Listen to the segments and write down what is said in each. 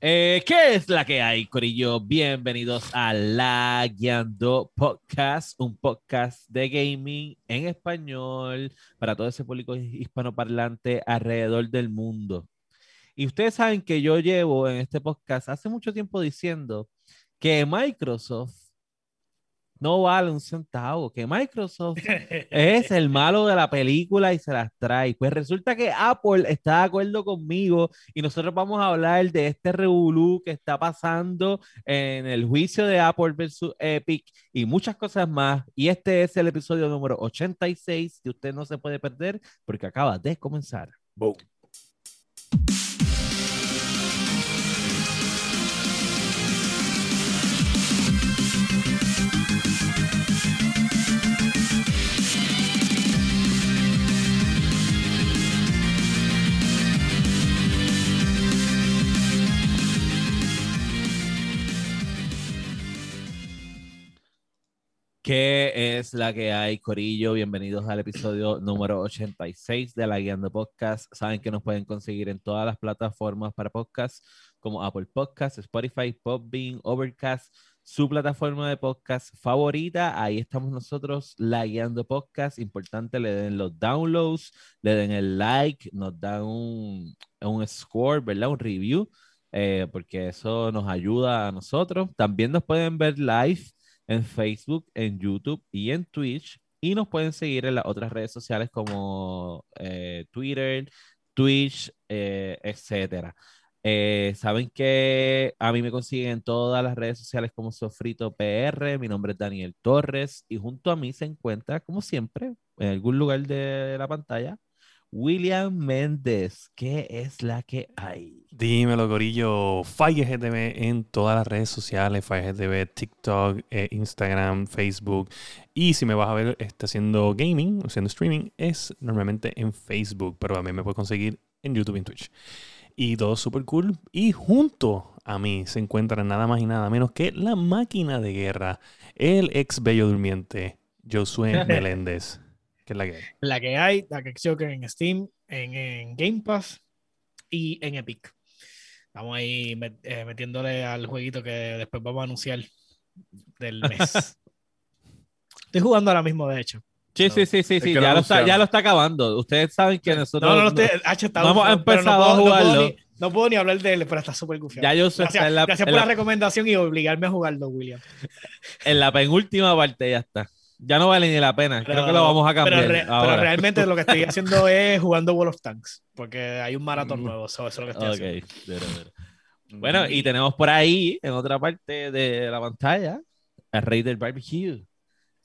Eh, ¿Qué es la que hay, Corillo? Bienvenidos a La Guiando Podcast, un podcast de gaming en español para todo ese público hispanoparlante alrededor del mundo. Y ustedes saben que yo llevo en este podcast hace mucho tiempo diciendo que Microsoft no vale un centavo, que Microsoft es el malo de la película y se las trae. Pues resulta que Apple está de acuerdo conmigo y nosotros vamos a hablar de este revolú que está pasando en el juicio de Apple versus Epic y muchas cosas más. Y este es el episodio número 86 que usted no se puede perder porque acaba de comenzar. Boom. ¿Qué es la que hay, Corillo? Bienvenidos al episodio número 86 de la Guiando Podcast. Saben que nos pueden conseguir en todas las plataformas para podcast, como Apple Podcasts, Spotify, Podbean, Overcast, su plataforma de podcast favorita. Ahí estamos nosotros, la Guiando Podcast. Importante, le den los downloads, le den el like, nos dan un, un score, ¿verdad? Un review, eh, porque eso nos ayuda a nosotros. También nos pueden ver live en Facebook, en YouTube y en Twitch. Y nos pueden seguir en las otras redes sociales como eh, Twitter, Twitch, eh, etcétera. Eh, Saben que a mí me consiguen en todas las redes sociales como Sofrito PR. Mi nombre es Daniel Torres y junto a mí se encuentra, como siempre, en algún lugar de la pantalla, William Méndez. ¿Qué es la que hay? Dímelo, Gorillo. FireGTV en todas las redes sociales: FireGTV, TikTok, eh, Instagram, Facebook. Y si me vas a ver este, haciendo gaming, haciendo streaming, es normalmente en Facebook, pero también me puedes conseguir en YouTube y en Twitch. Y todo súper cool. Y junto a mí se encuentra nada más y nada menos que la máquina de guerra, el ex bello durmiente, Josué Meléndez. ¿Qué es la que hay? La que hay, la que que en Steam, en, en Game Pass y en Epic. Estamos ahí met- eh, metiéndole al jueguito que después vamos a anunciar del mes. Estoy jugando ahora mismo, de hecho. Sí, sí, sí, sí, sí, que ya lo, está, ya lo está acabando. Ustedes saben que nosotros. No, no, no, estoy, H, está no hemos empezado a puedo jugarlo. ni- No puedo, ni, hablar de él, pero está súper gufiado. Ya yo sé, Gracias, está en la, gracias en por la- la recomendación y obligarme a jugarlo, William. en la penúltima parte ya está. Ya no vale ni la pena. Creo que lo vamos a cambiar. Pero, re- pero ahora. realmente lo que estoy haciendo es jugando World of Tanks, porque hay un maratón Mm. nuevo, eso, eso es lo que estoy Ok, haciendo. pero, pero. Bueno, y tenemos por ahí, en otra parte de la pantalla, el rey del barbecue.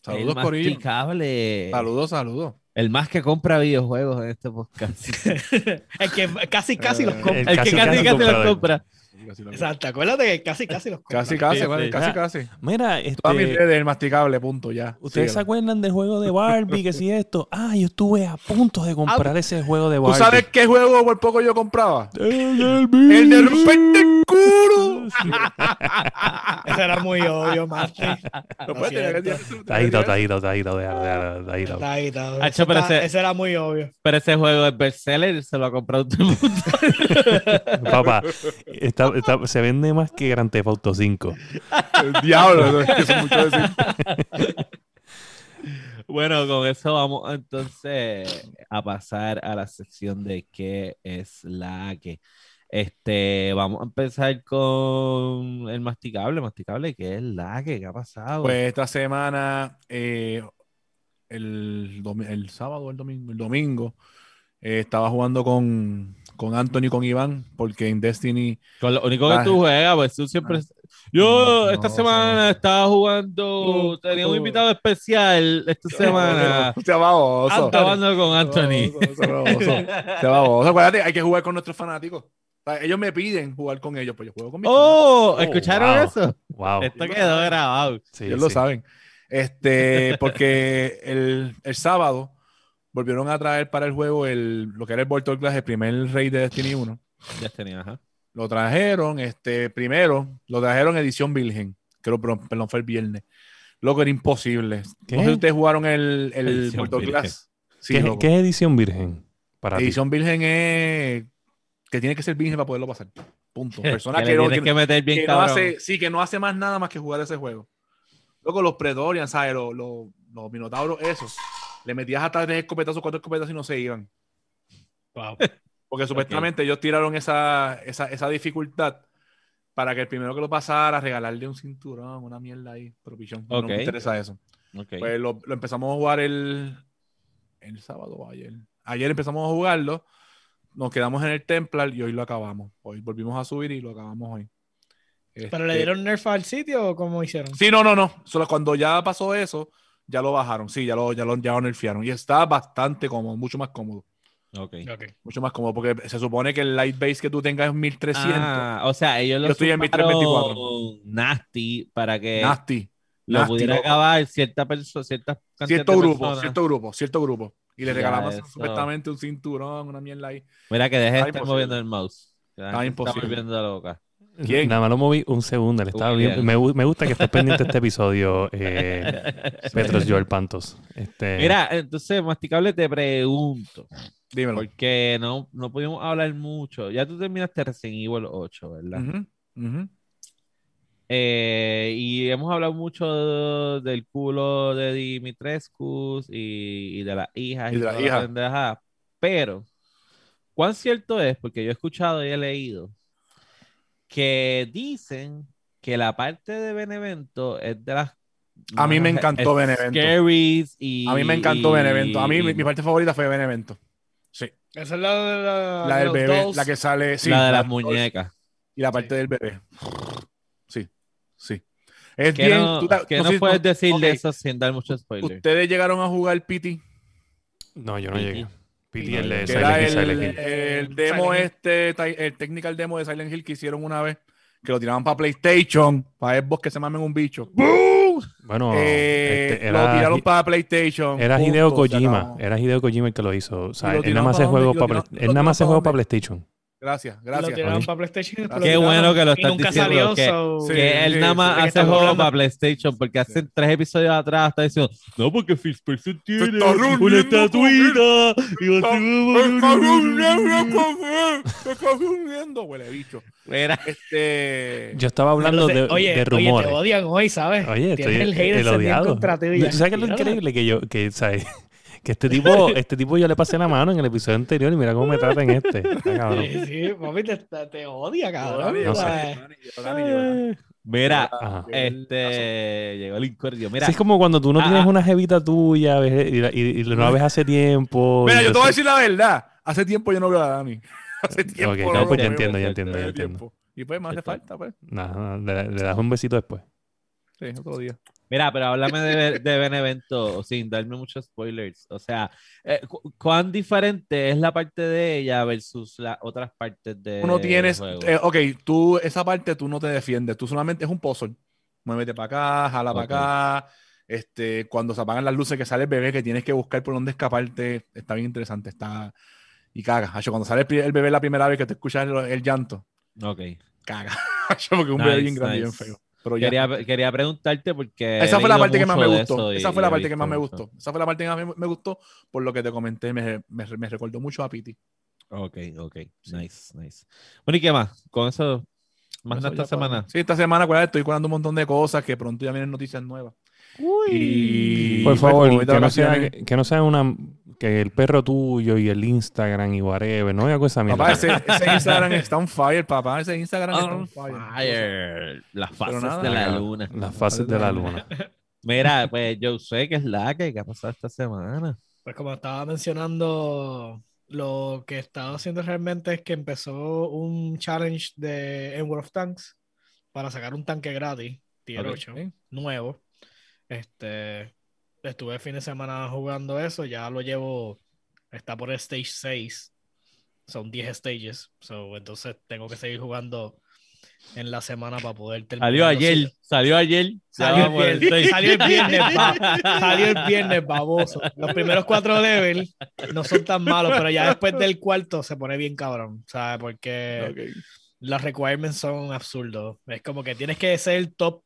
Saludos, el Corillo. masticable. Saludos, saludos. El más que compra videojuegos en este podcast. el que casi, casi los compra. el que casi casi, los comprador. Exacto, acuérdate que casi, casi los. Casi, casi, Sí, vale, sí. casi, Ah, casi. Mira, Todas mis este, redes, el masticable, punto, ya. ¿ustedes se acuerdan del juego de Barbie? que si esto. Ah, yo estuve a punto de comprar ese juego de ¿Tú Barbie. sabes qué juego por poco yo compraba? El del ¡El de romperte el culo! Eso era muy obvio, día Tadito, tadito, tadito, tadito. Está- ese- era muy obvio. Pero ese juego es bestseller, se lo ha comprado todo el mundo. Papá, está- está- se vende más que Grand Theft Auto 5. El diablo, eso es mucho decir. Bueno, con eso vamos entonces a pasar a la sección de qué es la que. Este, vamos a empezar con el masticable, masticable, ¿qué es la que? ¿Qué ha pasado? Pues esta semana, eh, el, el sábado o el domingo, el domingo, eh, estaba jugando con, con Anthony y con Iván, porque en Destiny Con lo único que Ah. tú juegas, pues tú siempre. Ah. Yo No, esta no, semana no. estaba jugando, No, tenía un no. invitado especial esta semana. Se va baboso. Estaba jugando con Anthony. Se va baboso. Acuérdate, hay que jugar con nuestros fanáticos. O sea, ellos me piden jugar con ellos, pues yo juego con mis Oh, Oh, ¿escucharon wow. eso? Wow. Esto quedó grabado. Sí, Ellos lo sí. saben. Este, porque el, el sábado volvieron a traer para el juego el, lo que era el Voltor Class, el primer rey de Destiny 1. Ya tenía, ajá. Lo trajeron, este, primero, lo trajeron edición virgen. Creo, perdón, perdón, fue el viernes. Loco, era imposible. ¿Qué? No sé si ustedes jugaron el, el Voltor. Class. Sí, ¿Qué, loco. qué es edición virgen? Para ti? Edición virgen es que tiene que ser virgen para poderlo pasar. Punto. Que Persona le que, no, que- que meter bien que no hace, sí, que no hace más nada más que jugar ese juego. Luego los Pretorians, ¿sabes? Los, los, los Minotauros, esos. Le metías hasta tres escopetazos, cuatro escopetas y no se iban. Wow. Porque supuestamente ellos tiraron esa, esa, esa dificultad para que el primero que lo pasara, regalarle un cinturón, una mierda ahí. Pero pichón, no me interesa eso. Pues lo, lo empezamos a jugar el, el sábado o ayer. Ayer empezamos a jugarlo. Nos quedamos en el Templar y hoy lo acabamos. Hoy volvimos a subir y lo acabamos hoy. ¿Pero le Este, dieron nerf al sitio o cómo hicieron? Sí, no, no, no. Solo cuando ya pasó eso, ya lo bajaron. Sí, ya lo, ya lo, ya lo nerfearon. Y está bastante cómodo, mucho más cómodo. Ok. Ok. Mucho más cómodo. Porque se supone que el light base que tú tengas es 1300. Ah, o sea, ellos lo Yo estoy en mi 324. sumaron nasty para que nasty. lo nasty, pudiera loco. acabar cierta persona, cierta cantidad Cierto de grupo, personas. cierto grupo, cierto grupo. Y le Ya, regalamos eso. supuestamente un cinturón, una mierda ahí. Mira que deje de Está estar imposible. moviendo el mouse. la Está imposible. Está volviendo loca. ¿Quién? Nada más lo moví un segundo. Le estaba bien. me, gu- me gusta que estés pendiente este episodio, eh, Petros Joel Pantos. Este, Mira, entonces, Masticable, te pregunto, Dímelo. porque no, no pudimos hablar mucho. Ya tú terminaste Resident Evil 8, ¿verdad? Ujú. Eh, y hemos hablado mucho del culo de Dimitrescu y, y de las hijas Y de las la hijas. pendeja. Pero, ¿cuán cierto es? Porque yo he escuchado y he leído que dicen que la parte de Benevento es de las A mí me encantó Benevento. y A mí me encantó y- Benevento. A mí mi, y- mi parte favorita fue Benevento. Sí. Esa es la de la, La de del bebé, dolls. la que sale. Sí, la de las dolls muñecas. Y la parte Sí. del bebé. Sí, sí. Es ¿Qué bien. no, tú te- qué no no puedes decir de ok, eso sin dar muchos spoilers? Ustedes llegaron a jugar PT. No, yo no llegué. El de Silent Hill, el, Silent Hill. el demo Silent este, el technical demo de Silent Hill que hicieron una vez. Que lo tiraban para PlayStation. Para Xbox que se mamen un bicho. Bueno, Eh, este, lo tiraron para PlayStation. era punto, Hideo se Kojima. Era Hideo Kojima el que lo hizo. O sea, ¿Y lo él nada más juegos para para PlayStation. Gracias, Lo gracias. tiraron Oye. para PlayStation. y después Qué lo bueno que lo estás nunca diciendo, salió. que- so- Sí. que él nada más hace juegos para PlayStation porque hace tres episodios atrás está diciendo no porque Phil Spencer tiene una estatuita y va a Está- está huele bicho. Mira, Este. Yo estaba hablando de, Entonces, oye, de Oye, rumores. te odian hoy, ¿sabes? Oye, Tienes estoy el hate el odiado. contra ti. ¿Tú ¿Sabes qué es lo increíble? Que yo, que, ¿sabes? Que este tipo, este tipo yo le pasé la mano en el episodio anterior y mira cómo me trata en este. Cabrón. Sí, sí, papi, te, te- odia, cabrón. Mira, Ajá. este llegó el incordio. Mira, Sí, es como cuando tú no Ah, tienes ah. una jevita tuya ves, y, la- y- y no la ves hace tiempo. Mira, yo te voy a decir la verdad. Hace tiempo yo no veo a Dani. Hace tiempo. Ok, no pues ya entiendo, ya entiendo, ya entiendo. Y pues me hace falta, pues. Nada, le, le das un besito después. Sí, otro día. Mira, pero háblame de, de Benevento sin darme muchos spoilers. O sea, eh, cu- ¿cuán diferente es la parte de ella versus las otras partes de Tú no tienes. eh, ok, tú, esa parte tú no te defiendes. Tú solamente es un puzzle. Muévete para acá, jala Ok. para acá. Este, cuando se apagan las luces que sale el bebé, que tienes que buscar por dónde escaparte, está bien interesante. Está. Y caga. Hacho, cuando sale el, bebé la primera vez que te escuchas el, el llanto, Ok. caga. Hacho, porque un bebé Nice, bien grande y bien nice. feo. Pero ya. Quería, quería preguntarte porque. Esa fue la parte que más me gustó. Esa fue la parte que más me gustó. Esa fue la parte que más me, gustó por lo que te comenté. Me, me, me recordó mucho a Piti. Ok, ok. Nice, nice. Bueno, ¿y qué más? Con eso, más Eso nada esta semana. Sí, esta semana acuérdate, estoy curando un montón de cosas que pronto ya vienen noticias nuevas. Y Por pues, favor, que no, sea, que no sea una. Que el perro tuyo y el Instagram y whatever, no haga esa mierda. Papá, ese, ese Instagram está on fire, papá. Ese Instagram está On fire. fire. Las fases nada, de la luna. Las fases de la luna. Mira, pues yo sé que es la que, que ha pasado esta semana. Pues como estaba mencionando, lo que estaba haciendo realmente es que empezó un challenge de en World of Tanks para sacar un tanque gratis, tier Ok. 8, nuevo. Este, estuve el fin de semana jugando eso, ya lo llevo, está por el stage 6, son 10 stages, so, entonces tengo que seguir jugando en la semana para poder terminar. Salió ayer, salió ayer. Salió el, viernes, salió el viernes, salió el viernes, baboso. Los primeros cuatro levels no son tan malos, pero ya después del cuarto se pone bien cabrón, ¿sabes? Porque Ok. los requirements son absurdos. Es como que tienes que ser el top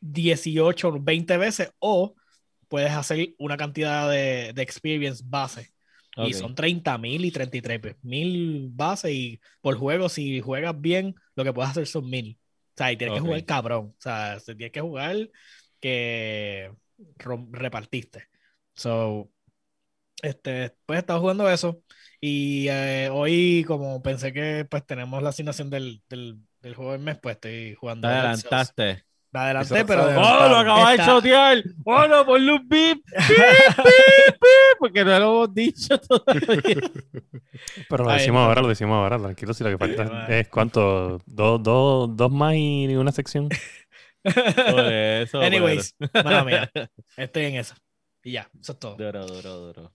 18 o 20 veces o puedes hacer una cantidad de, de experience base Y Ok. son 30 mil y 33 mil bases y por juego, si juegas bien, lo que puedes hacer son mil. O sea, y tienes Ok. que jugar cabrón. O sea, se- tienes que jugar que repartiste. So, este, pues estaba jugando eso. Y eh, hoy, como pensé que pues tenemos la asignación del, del, del juego del mes, pues estoy jugando. Te adelantaste. Me adelanté, pero. ¡Oh, lo acabas de chotear! ¡Oh, no, ponle un beep! ¡Beep, beep, beep! Porque no lo hemos dicho todavía. Pero lo Ay, decimos no. ahora, lo decimos ahora. Tranquilo, si lo que falta es cuánto, dos, dos, dos más y una sección. Por eso, Anyways, mala mía. Estoy en eso. Y ya, eso es todo. Duro, duro, duro.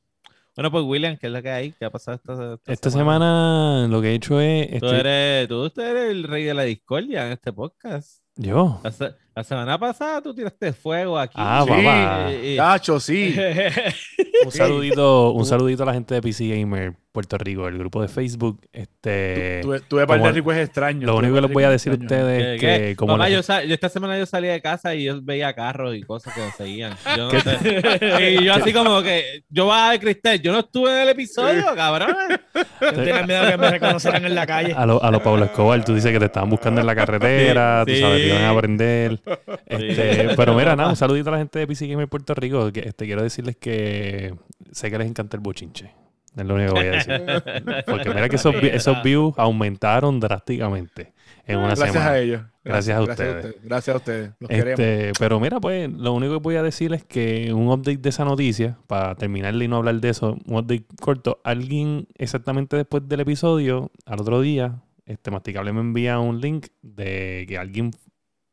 Bueno, pues William, ¿qué es lo que hay? ¿Qué ha pasado esta, esta Esta semana lo que he hecho es. Tú estoy- eres, tú usted eres el rey de la discordia en este podcast. Yo. La, se- la semana pasada tú tiraste fuego aquí. Ah, Sí, papá. Y- Tacho, sí. Un saludito, un saludito a la gente de PC Gamer Puerto Rico, el grupo de Facebook. Este, Tuve, tuve par de requests extraños. lo único que les voy a decir a ustedes ¿Qué- es qué? que como Mamá, la- yo, esta semana yo salí de casa y yo veía carros y cosas que me seguían. Yo no sé. Y yo así como que, yo va a Cristel, yo no estuve en el episodio, cabrón. Yo tenía miedo que me reconoceran en la calle. a lo, a lo Pablo Escobar, tú dices que te estaban buscando en la carretera, Sí, tú sabes, te iban a aprender. Este, pero mira, nada, un saludito a la gente de PC Gamer Puerto Rico. Que, este, quiero decirles que sé que les encanta el bochinche. Es lo único que voy a decir. Porque mira que esos, esos views aumentaron drásticamente en una Gracias semana. a ellos. Gracias a ustedes. Gracias a ustedes. Los queremos. Este, pero mira, pues lo único que voy a decir es que un update de esa noticia, para terminarle y no hablar de eso, un update corto, alguien exactamente después del episodio, al otro día, este Masticable me envía un link de que alguien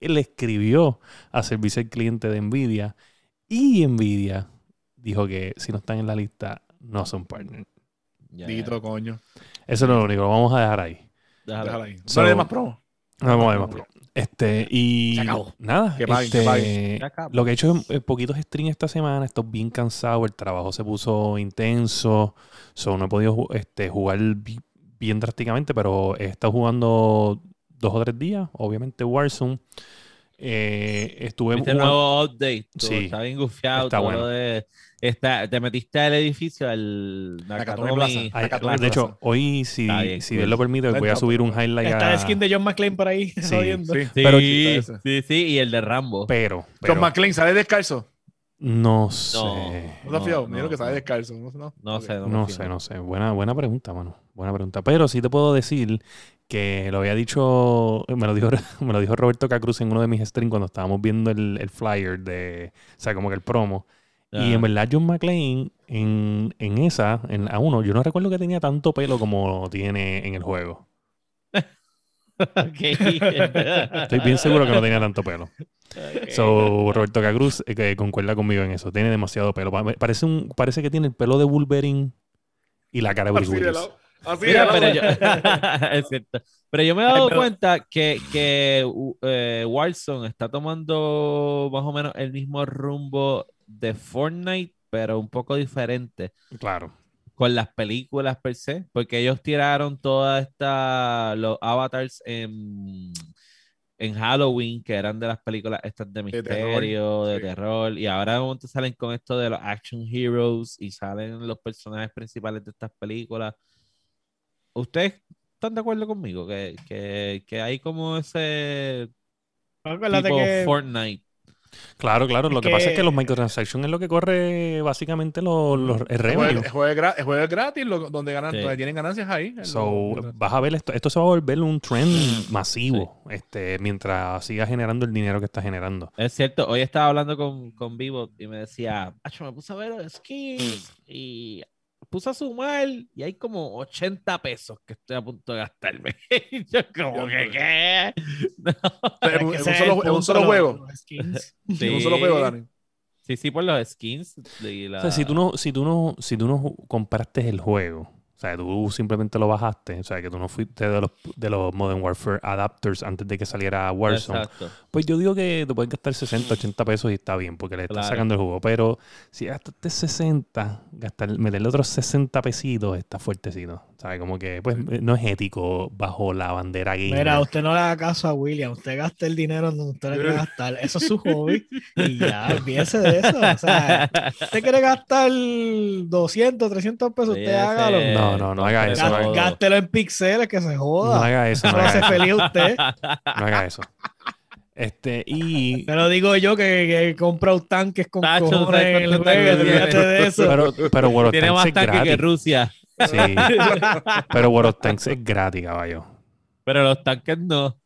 le escribió a servicio al cliente de Nvidia y Nvidia dijo que si no están en la lista no son partners. Ya, Dito, coño. Eso es lo único, lo vamos a dejar ahí. déjalo. Déjala ahí. So- no le dé más promo. No vamos a ver más pro. Este, y Se acabó. nada, Que paguen, que este, paguen. Lo que he hecho es eh, poquitos streams esta semana, estoy bien cansado, el trabajo se puso intenso, so, no he podido este, jugar bi- bien drásticamente, pero he estado jugando dos o tres días, obviamente Warzone. Eh, estuve ¿Viste el jugando- nuevo update? Sí. Está bien gufiado. Está todo bueno. de- está, te metiste al edificio, al Nakatomi Nakatomi. Plaza. Ay, Nakatomi de hecho, hoy, si, bien, si. Dios lo permite, voy a subir un highlight Está a- el skin de John McClane por ahí. Sí, jodiendo. Sí. Sí, Pero- sí, sí, y el de Rambo. Pero, John pero McClane sale descalzo. no sé. No te has fijado. No, Me dijeron que sale descalzo. No, no. Sé, no, sé, no sé. Buena, buena pregunta, mano. Buena pregunta. Pero sí te puedo decir que lo había dicho, me lo dijo, me lo dijo Roberto Cacruz en uno de mis streams cuando estábamos viendo el, el flyer de, o sea, como que el promo. Y en verdad John McClane en, en esa, en la 1, yo no recuerdo que tenía tanto pelo como tiene en el juego. Ok. Estoy bien seguro que no tenía tanto pelo. Ok. So, Roberto Cacruz eh, que concuerda conmigo en eso. Tiene demasiado pelo. Pa- Parece, un, parece que tiene el pelo de Wolverine y la cara de Bruce Willis. Así Mira, pero yo, es cierto. Pero yo me he dado Ay, pero- cuenta que, que uh, eh, Warzone está tomando más o menos el mismo rumbo de Fortnite, pero un poco diferente Claro. con las películas per se, porque ellos tiraron toda esta los avatars en, en Halloween, que eran de las películas estas de terror, misterio, de sí. terror, y ahora de momento salen con esto de los action heroes y salen los personajes principales de estas películas. ¿Ustedes están de acuerdo conmigo? Que, que, que hay como ese Acuérdate tipo que Fortnite. Claro, claro. Es Lo que, pasa es que los microtransactions es lo que corre básicamente los, los, el revenue. juego, el juego es gra- el juego es gratis, lo- donde, ganan, Sí. donde tienen ganancias ahí. So, Lo- vas a ver esto, esto se va a volver un trend masivo, este, mientras siga generando el dinero que está generando. Es cierto, hoy estaba hablando con, con Vivo y me decía, "Acho, me puse a ver los skins y puse a sumar y hay como 80 pesos que estoy a punto de gastarme. Y yo como que, ¿qué? No. un- en un es un solo juego. los skins. En un solo juego, Dani. Sí, sí, por los skins. y la- O sea, si tú no, si tú no, si tú no compraste el juego, o sea, tú simplemente lo bajaste. O sea, que tú no fuiste de los, de los Modern Warfare adapters antes de que saliera Warzone. Exacto. Pues yo digo que te pueden gastar 60, 80 pesos y está bien, porque le estás Claro. sacando el jugo. Pero si gastaste 60, gastar, meterle otros 60 pesitos está fuertecito. ¿Sabes? Como que pues no es ético bajo la bandera gamer. Mira, usted no le haga caso a William. Usted gaste el dinero donde usted le quiere gastar. Eso es su hobby. Y ya, olvídese de eso. O sea, usted quiere gastar 200, 300 pesos, usted Sí, hágalo. No, no, no haga eso, Gá- no. Gástelo en pixeles, que se no joda. haga eso, no lo hace haga eso. feliz a usted. No haga eso. Este, y. Pero digo yo que, que compra un tanques con Tacho, cojones ¿sabes en el juego. tanques de eso. Pero, pero of Tiene más es tanque que. Rusia. Sí. Pero World of Tanks es gratis, caballo. Pero los tanques no.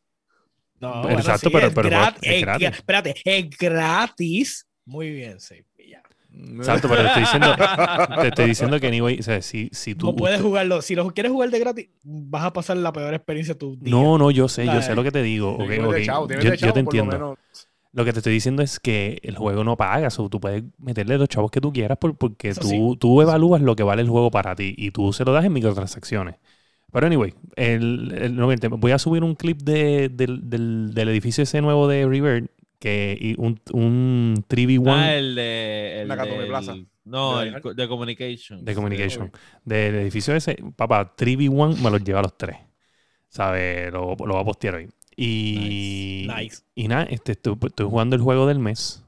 No, Exacto, pero- es pero grat- es es gratis. gra- Espérate, es gratis. Muy bien, sí. ya. Exacto, pero te estoy diciendo, te estoy diciendo que anyway, o sea, si, si tú. No puedes usted- jugarlo. Si lo quieres jugar de gratis, vas a pasar la peor experiencia de tu día. No, no, yo sé, yo sé lo que te digo. ok, Tienes ok, de chavo, tienes Yo, yo te por lo entiendo. Lo que te estoy diciendo es que el juego no paga, o tú puedes meterle los chavos que tú quieras por- porque Eso tú, sí. tú evalúas lo que vale el juego para ti y tú se lo das en microtransacciones. Pero anyway, el, el- no, voy a subir un clip de- del, del- del edificio ese nuevo de River, que y un, un 3v1 Ah, el de. El del- Plaza. No, ¿De el de Communication. de Communication. Del edificio ese, papá, 3v1 me los lleva a los tres. ¿Sabes? Lo, lo voy a postear hoy. Y, Nice. Y nada, este, estoy, estoy jugando el juego del mes.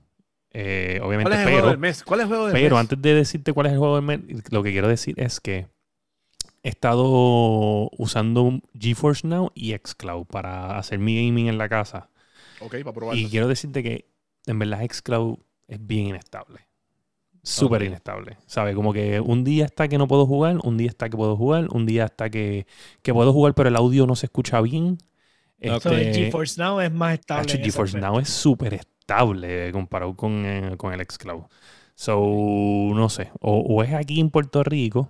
Eh, obviamente, ¿Cuál es el pero, juego del mes? ¿Cuál es el juego del pero mes? antes de decirte cuál es el juego del mes, lo que quiero decir es que he estado usando GeForce Now y xCloud para hacer mi gaming en la casa. Ok, para probarlo. Y quiero decirte que en verdad xCloud es bien inestable. Súper inestable. ¿Sabes? Como que un día está que no puedo jugar, un día está que puedo jugar, un día está que, que puedo jugar, pero el audio no se escucha bien. Ok. So, el Este, GeForce Now es más estable. GeForce. Now es súper estable comparado con, eh, con el xCloud. So, no sé. O, o es aquí en Puerto Rico,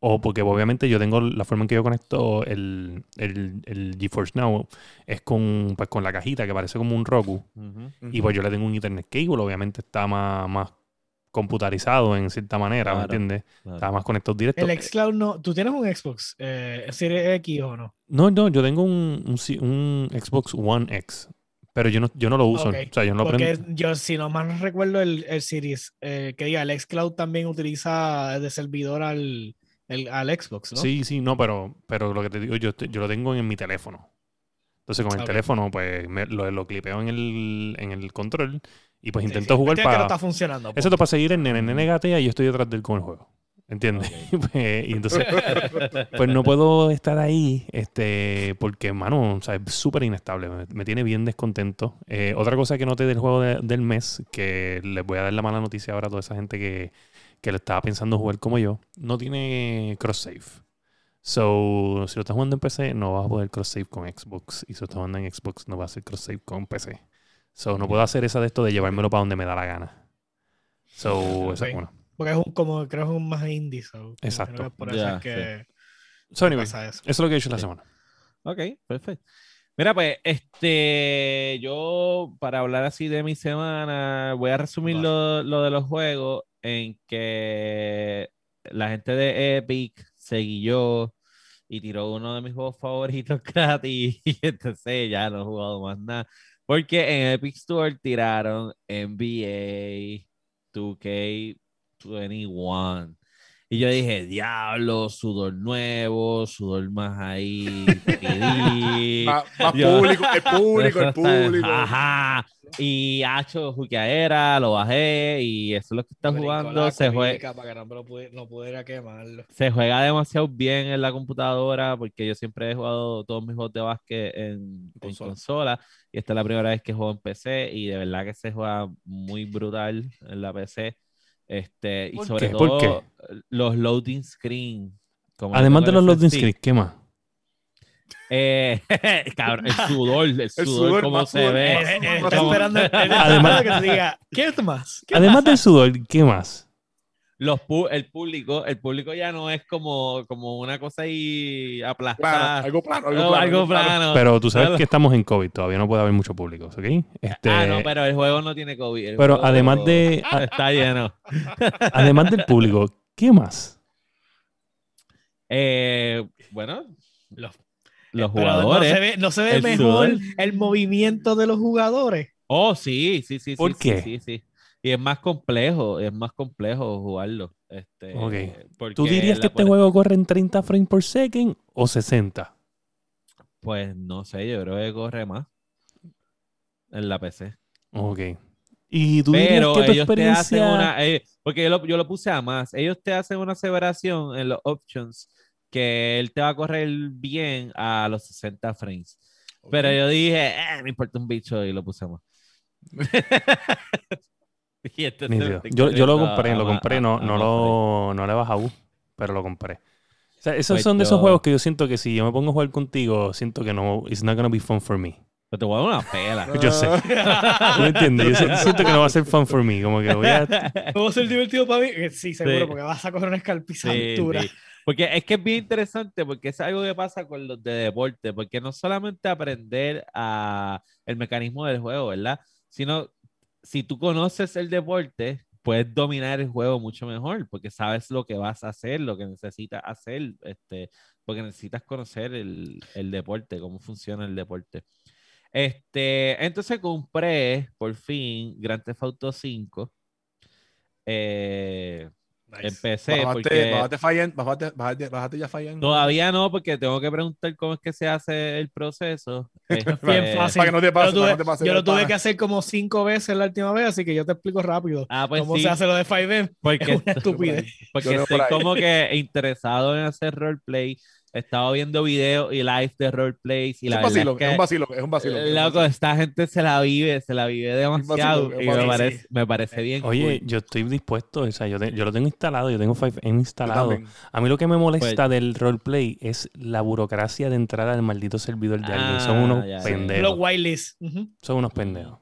o porque obviamente yo tengo la forma en que yo conecto el, el, el GeForce Now es con, pues, con la cajita que parece como un Roku. Y pues yo le tengo un Ethernet cable, obviamente está más, más computarizado en cierta manera, ¿me Claro, entiendes? claro. Está más conectado directo. El xCloud no. ¿Tú tienes un Xbox eh, Series X o no? No, no, yo tengo un, un, Xbox One X, pero yo no, yo no lo uso. O sea, yo no lo Porque prendo. yo, si no mal recuerdo, el, el Series, eh, que diga, el xCloud también utiliza de servidor al, el- al Xbox, ¿no? Sí, sí, no, pero, pero lo que te digo, yo, yo lo tengo en mi teléfono. Entonces con el teléfono, pues me- lo, lo clipeo en el, en el control y pues Sí, intento sí. jugar Cuestión que no para... está funcionando. Eso te para seguir el nene, nene gatea y yo estoy detrás de él con el juego. ¿Entiendes? Pues, y entonces, pues no puedo estar ahí, este, porque, mano, o sea, es súper inestable, me, me tiene bien descontento. Eh, otra cosa que noté del juego de- del mes, que les voy a dar la mala noticia ahora a toda esa gente que, que lo estaba pensando jugar como yo, no tiene cross-save. So, si lo estás jugando en PC, no vas a poder cross-save con Xbox. Y si lo estás jugando en Xbox, no vas a hacer cross-save con PC. So, no puedo hacer esa de esto de llevármelo para donde me da la gana. So, eso es Ok. Porque es un, como, creo que es un más indie. so, Exacto. creo que Por eso es que So, anyway, pasa eso. eso es lo que he hecho esta Sí. semana. Ok, perfecto. Mira, pues, este, yo, para hablar así de mi semana, voy a resumir lo, lo de los juegos en que la gente de Epic se guilló y tiró uno de mis juegos favoritos gratis y entonces ya no he jugado más nada. Porque en Epic Store tiraron NBA 2K21. Y yo dije, diablo, sudor nuevo, sudor más ahí, 3D. Más, más Yo- público, el público, el público. Ajá. Y Hacho, juqueadera, lo bajé y eso es lo que está jugando. Se, jue- Para que no, lo pude- no pudiera quemarlo. se juega demasiado bien en la computadora porque yo siempre he jugado todos mis juegos de básquet en, en consola. y esta es la primera vez que juego en PC y de verdad que se juega muy brutal en la PC. Este, y ¿Por sobre qué? ¿Por todo los loading screen. como Además de los el loading SSD, screens, ¿qué más? Eh, cabrón, el sudor, el sudor, sudor, cómo más se sudor. ve. Eh, eh, eh, esperando, él está Además- que te diga, ¿qué más? ¿Qué Además del sudor, ¿qué más? Los pu- el público, el público ya no es como, como una cosa ahí Plano, aplastada. algo plano, algo No, plano. algo algo plano. plano. Pero tú sabes Claro. que estamos en COVID, todavía no puede haber mucho público, ¿ok? Este, Ah, no, pero el juego no tiene COVID. el pero además de- Está lleno. Además del público, ¿qué más? Eh, bueno, Los, los pero jugadores. No se ve, no se ve el mejor sudor. el movimiento de los jugadores. Oh, sí, sí, sí. ¿Por sí, qué? Sí, sí, sí. Y es más complejo, es más complejo jugarlo. Este, Ok. porque ¿Tú dirías que este juego corre en 30 frames por second o 60? Pues no sé, yo creo que corre más en la PC. Ok. ¿Y tú Pero dirías que tu ellos te hacen experiencia... una. eh, porque yo lo, yo lo puse a más. Ellos te hacen una aseveración en los options que él te va a correr bien a los 60 frames. Pero yo dije, eh, me importa un bicho y lo puse a más. Y estoy Yo, yo lo compré, a lo compré, a- no, a no, lo, no le bajado, pero lo compré. O sea, esos Pues son de esos yo- juegos que yo siento que si yo me pongo a jugar contigo, siento que no, it's not gonna be fun for me. Pero te voy a dar una pela. Yo sé. ¿No entiendes? Yo si- siento que no va a ser fun for me. Como que voy a... ¿Cómo va a ser divertido para mí? Eh, Sí, seguro, Sí. porque vas a coger una Sí, escalpizadura. sí. Porque es que es bien interesante, porque es algo que pasa con los de deporte, porque no solamente aprender a el mecanismo del juego, ¿verdad? Sino si tú conoces el deporte, puedes dominar el juego mucho mejor, porque sabes lo que vas a hacer, lo que necesitas hacer, este, porque necesitas conocer el, el deporte, cómo funciona el deporte. Este, entonces compré por fin Grand Theft Auto 5. Eh, Nice. empecé porque bajaste ya Fallen. todavía no, porque tengo que preguntar cómo es que se hace el proceso. Bien fácil. Para que no te Yo pase, lo para tuve, que no te pase yo lo tuve pana. que hacer como cinco veces la última vez, así que yo te explico rápido Ah, pues cómo sí, se hace lo de 5M. porque, Es una estupidez. porque Yo estoy como que interesado en hacer roleplay. He estado viendo videos y live de roleplays y Es la un vacilo, es que es un vacilo, es un vacilo. Eh, Loco, esta gente se la vive, se la vive demasiado vacilo, y es me parece, me parece bien. Oye, cool. yo estoy dispuesto, o sea, yo, te- yo lo tengo instalado, yo tengo 5M instalado. A mí lo que me molesta Pues- del roleplay es la burocracia de entrar al maldito servidor de alguien. Son Ah, unos ya, pendejos. Los whitelists. Ujú. Son unos pendejos.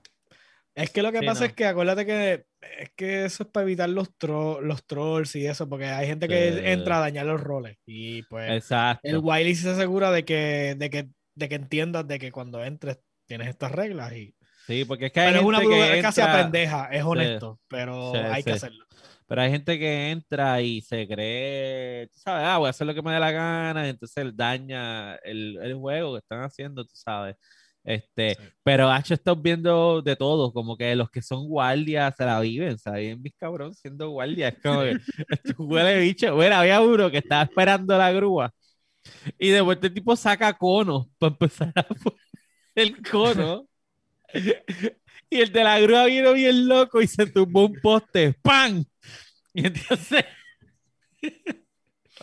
Es que lo que Sí, pasa no. es que acuérdate que es que eso es para evitar los, tro- los trolls y eso, porque hay gente que Sí. entra a dañar los roles. Y pues Exacto. el whitelist se asegura de que, de que, de que entiendas de que cuando entres tienes estas reglas. Y... Sí, porque es que hay Pero es una gente que entra- pendeja, es honesto, pero hay que hacerlo. Pero hay gente que entra y se cree, tú sabes, ah, voy a hacer lo que me dé la gana, y entonces él daña el, el juego que están haciendo, tú sabes. Este, Sí. pero Hacho estás viendo de todo, como que los que son guardias se la viven, ¿sabes? Mis cabrón siendo guardia, es como que esto huele bicho. Bueno, había uno que estaba esperando la grúa y de vuelta el tipo saca conos para empezar a poner el cono. Y el de la grúa vino bien loco y se tumbó un poste. ¡Pam! Y entonces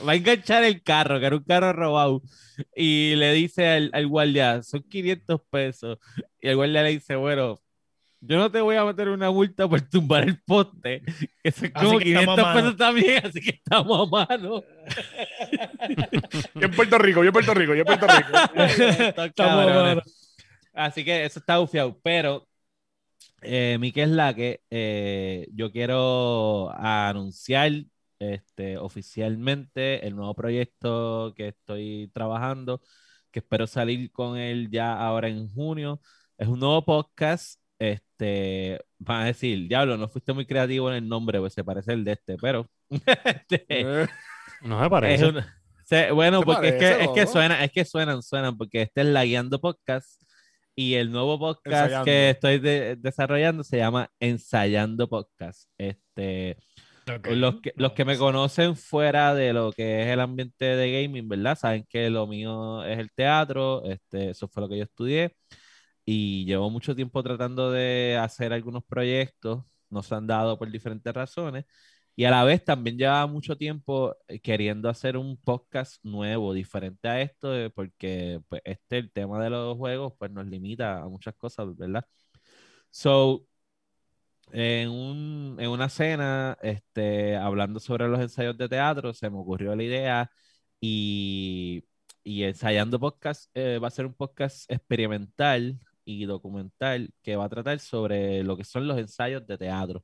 va a enganchar el carro, que era un carro robado. Y le dice al, al guardia, son 500 pesos. Y el guardia le dice, bueno, yo no te voy a meter una multa por tumbar el poste, que son como que estamos 500 a mano. pesos también, así que estamos a mano. Yo en Puerto Rico, yo en Puerto Rico, yo en Puerto Rico. Estamos a mano. Así que eso está bufiado. Pero, eh, mi que es la que eh, yo quiero anunciar este, oficialmente el nuevo proyecto que estoy trabajando, que espero salir con él ya ahora en junio. Es un nuevo podcast. Este, van a decir, diablo, no fuiste muy creativo en el nombre, pues se parece el de este, pero este, Eh, No es parece. un- se- bueno, Se porque es que, parece, es que suena, es que suenan, suenan, porque este es la Guiando Podcast y el nuevo podcast Ensayando. que estoy de- desarrollando se llama Ensayando Podcast. Este, los que, los que me conocen fuera de lo que es el ambiente de gaming, ¿verdad? Saben que lo mío es el teatro, este, eso fue lo que yo estudié y llevo mucho tiempo tratando de hacer algunos proyectos, no se han dado por diferentes razones y a la vez también llevaba mucho tiempo eh, queriendo hacer un podcast nuevo, diferente a esto, eh, porque pues, este, el tema de los juegos, pues nos limita a muchas cosas, ¿verdad? So, en, un- en una cena, este, hablando sobre los ensayos de teatro, se me ocurrió la idea y, y ensayando podcast eh, va a ser un podcast experimental y documental que va a tratar sobre lo que son los ensayos de teatro.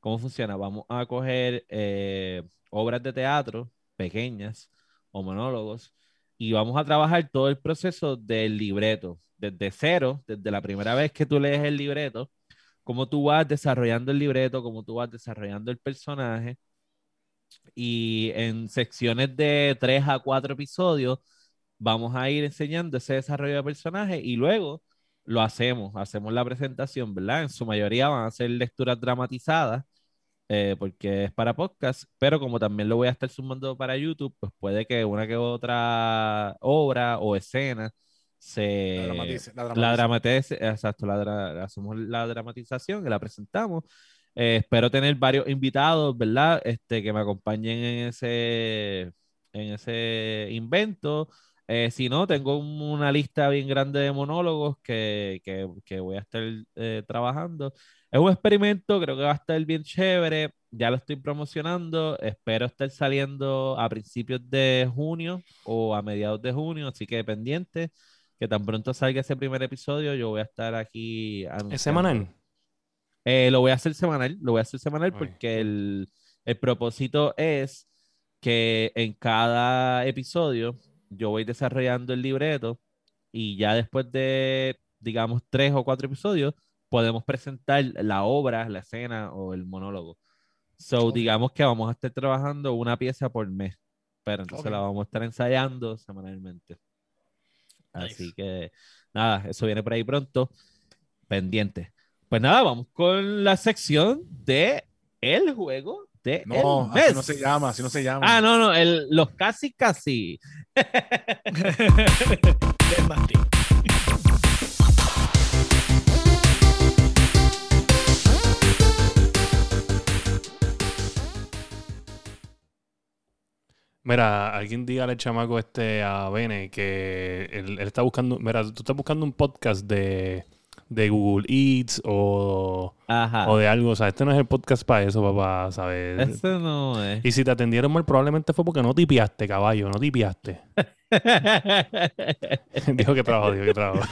¿Cómo funciona? Vamos a coger eh, obras de teatro pequeñas o monólogos y vamos a trabajar todo el proceso del libreto, desde cero, desde la primera vez que tú lees el libreto, cómo tú vas desarrollando el libreto, cómo tú vas desarrollando el personaje y en secciones de tres a cuatro episodios vamos a ir enseñando ese desarrollo de personaje y luego lo hacemos, hacemos la presentación, ¿verdad? En su mayoría van a ser lecturas dramatizadas eh, porque es para podcast, pero como también lo voy a estar sumando para YouTube, pues puede que una que otra obra o escena se La exacto, la, hacemos la dramatización, que la presentamos. Eh, espero tener varios invitados, ¿verdad? Este, que me acompañen en ese, en ese invento. Eh, si no, tengo un- una lista bien grande de monólogos que, que- que voy a estar eh, trabajando. Es un experimento, creo que va a estar bien chévere. Ya lo estoy promocionando. Espero estar saliendo a principios de junio o a mediados de junio, así que pendiente que tan pronto salga ese primer episodio, yo voy a estar aquí ¿Es semanal? Eh, lo voy a hacer semanal, lo voy a hacer semanal porque el, el propósito es que en cada episodio yo voy desarrollando el libreto y ya después de, digamos, tres o cuatro episodios, podemos presentar la obra, la escena o el monólogo. So, Ok. digamos que vamos a estar trabajando una pieza por mes, pero entonces Ok. la vamos a estar ensayando semanalmente. Así Nice. que nada, eso viene por ahí pronto. Pendiente. Pues nada, vamos con la sección de el juego de No, el así mes. no se llama, así no se llama. Ah, no, no, el, los casi casi. Mira, alguien dígale al chamaco este a Bene que él, él está buscando, mira, tú estás buscando un podcast de, de Google Eats o, Ajá. o de algo, o sea, este no es el podcast para eso, papá, ¿sabes? Eso no es. Y si te atendieron mal, probablemente fue porque no tipiaste, caballo, no tipiaste. dijo que trabajo, dijo que trabajo.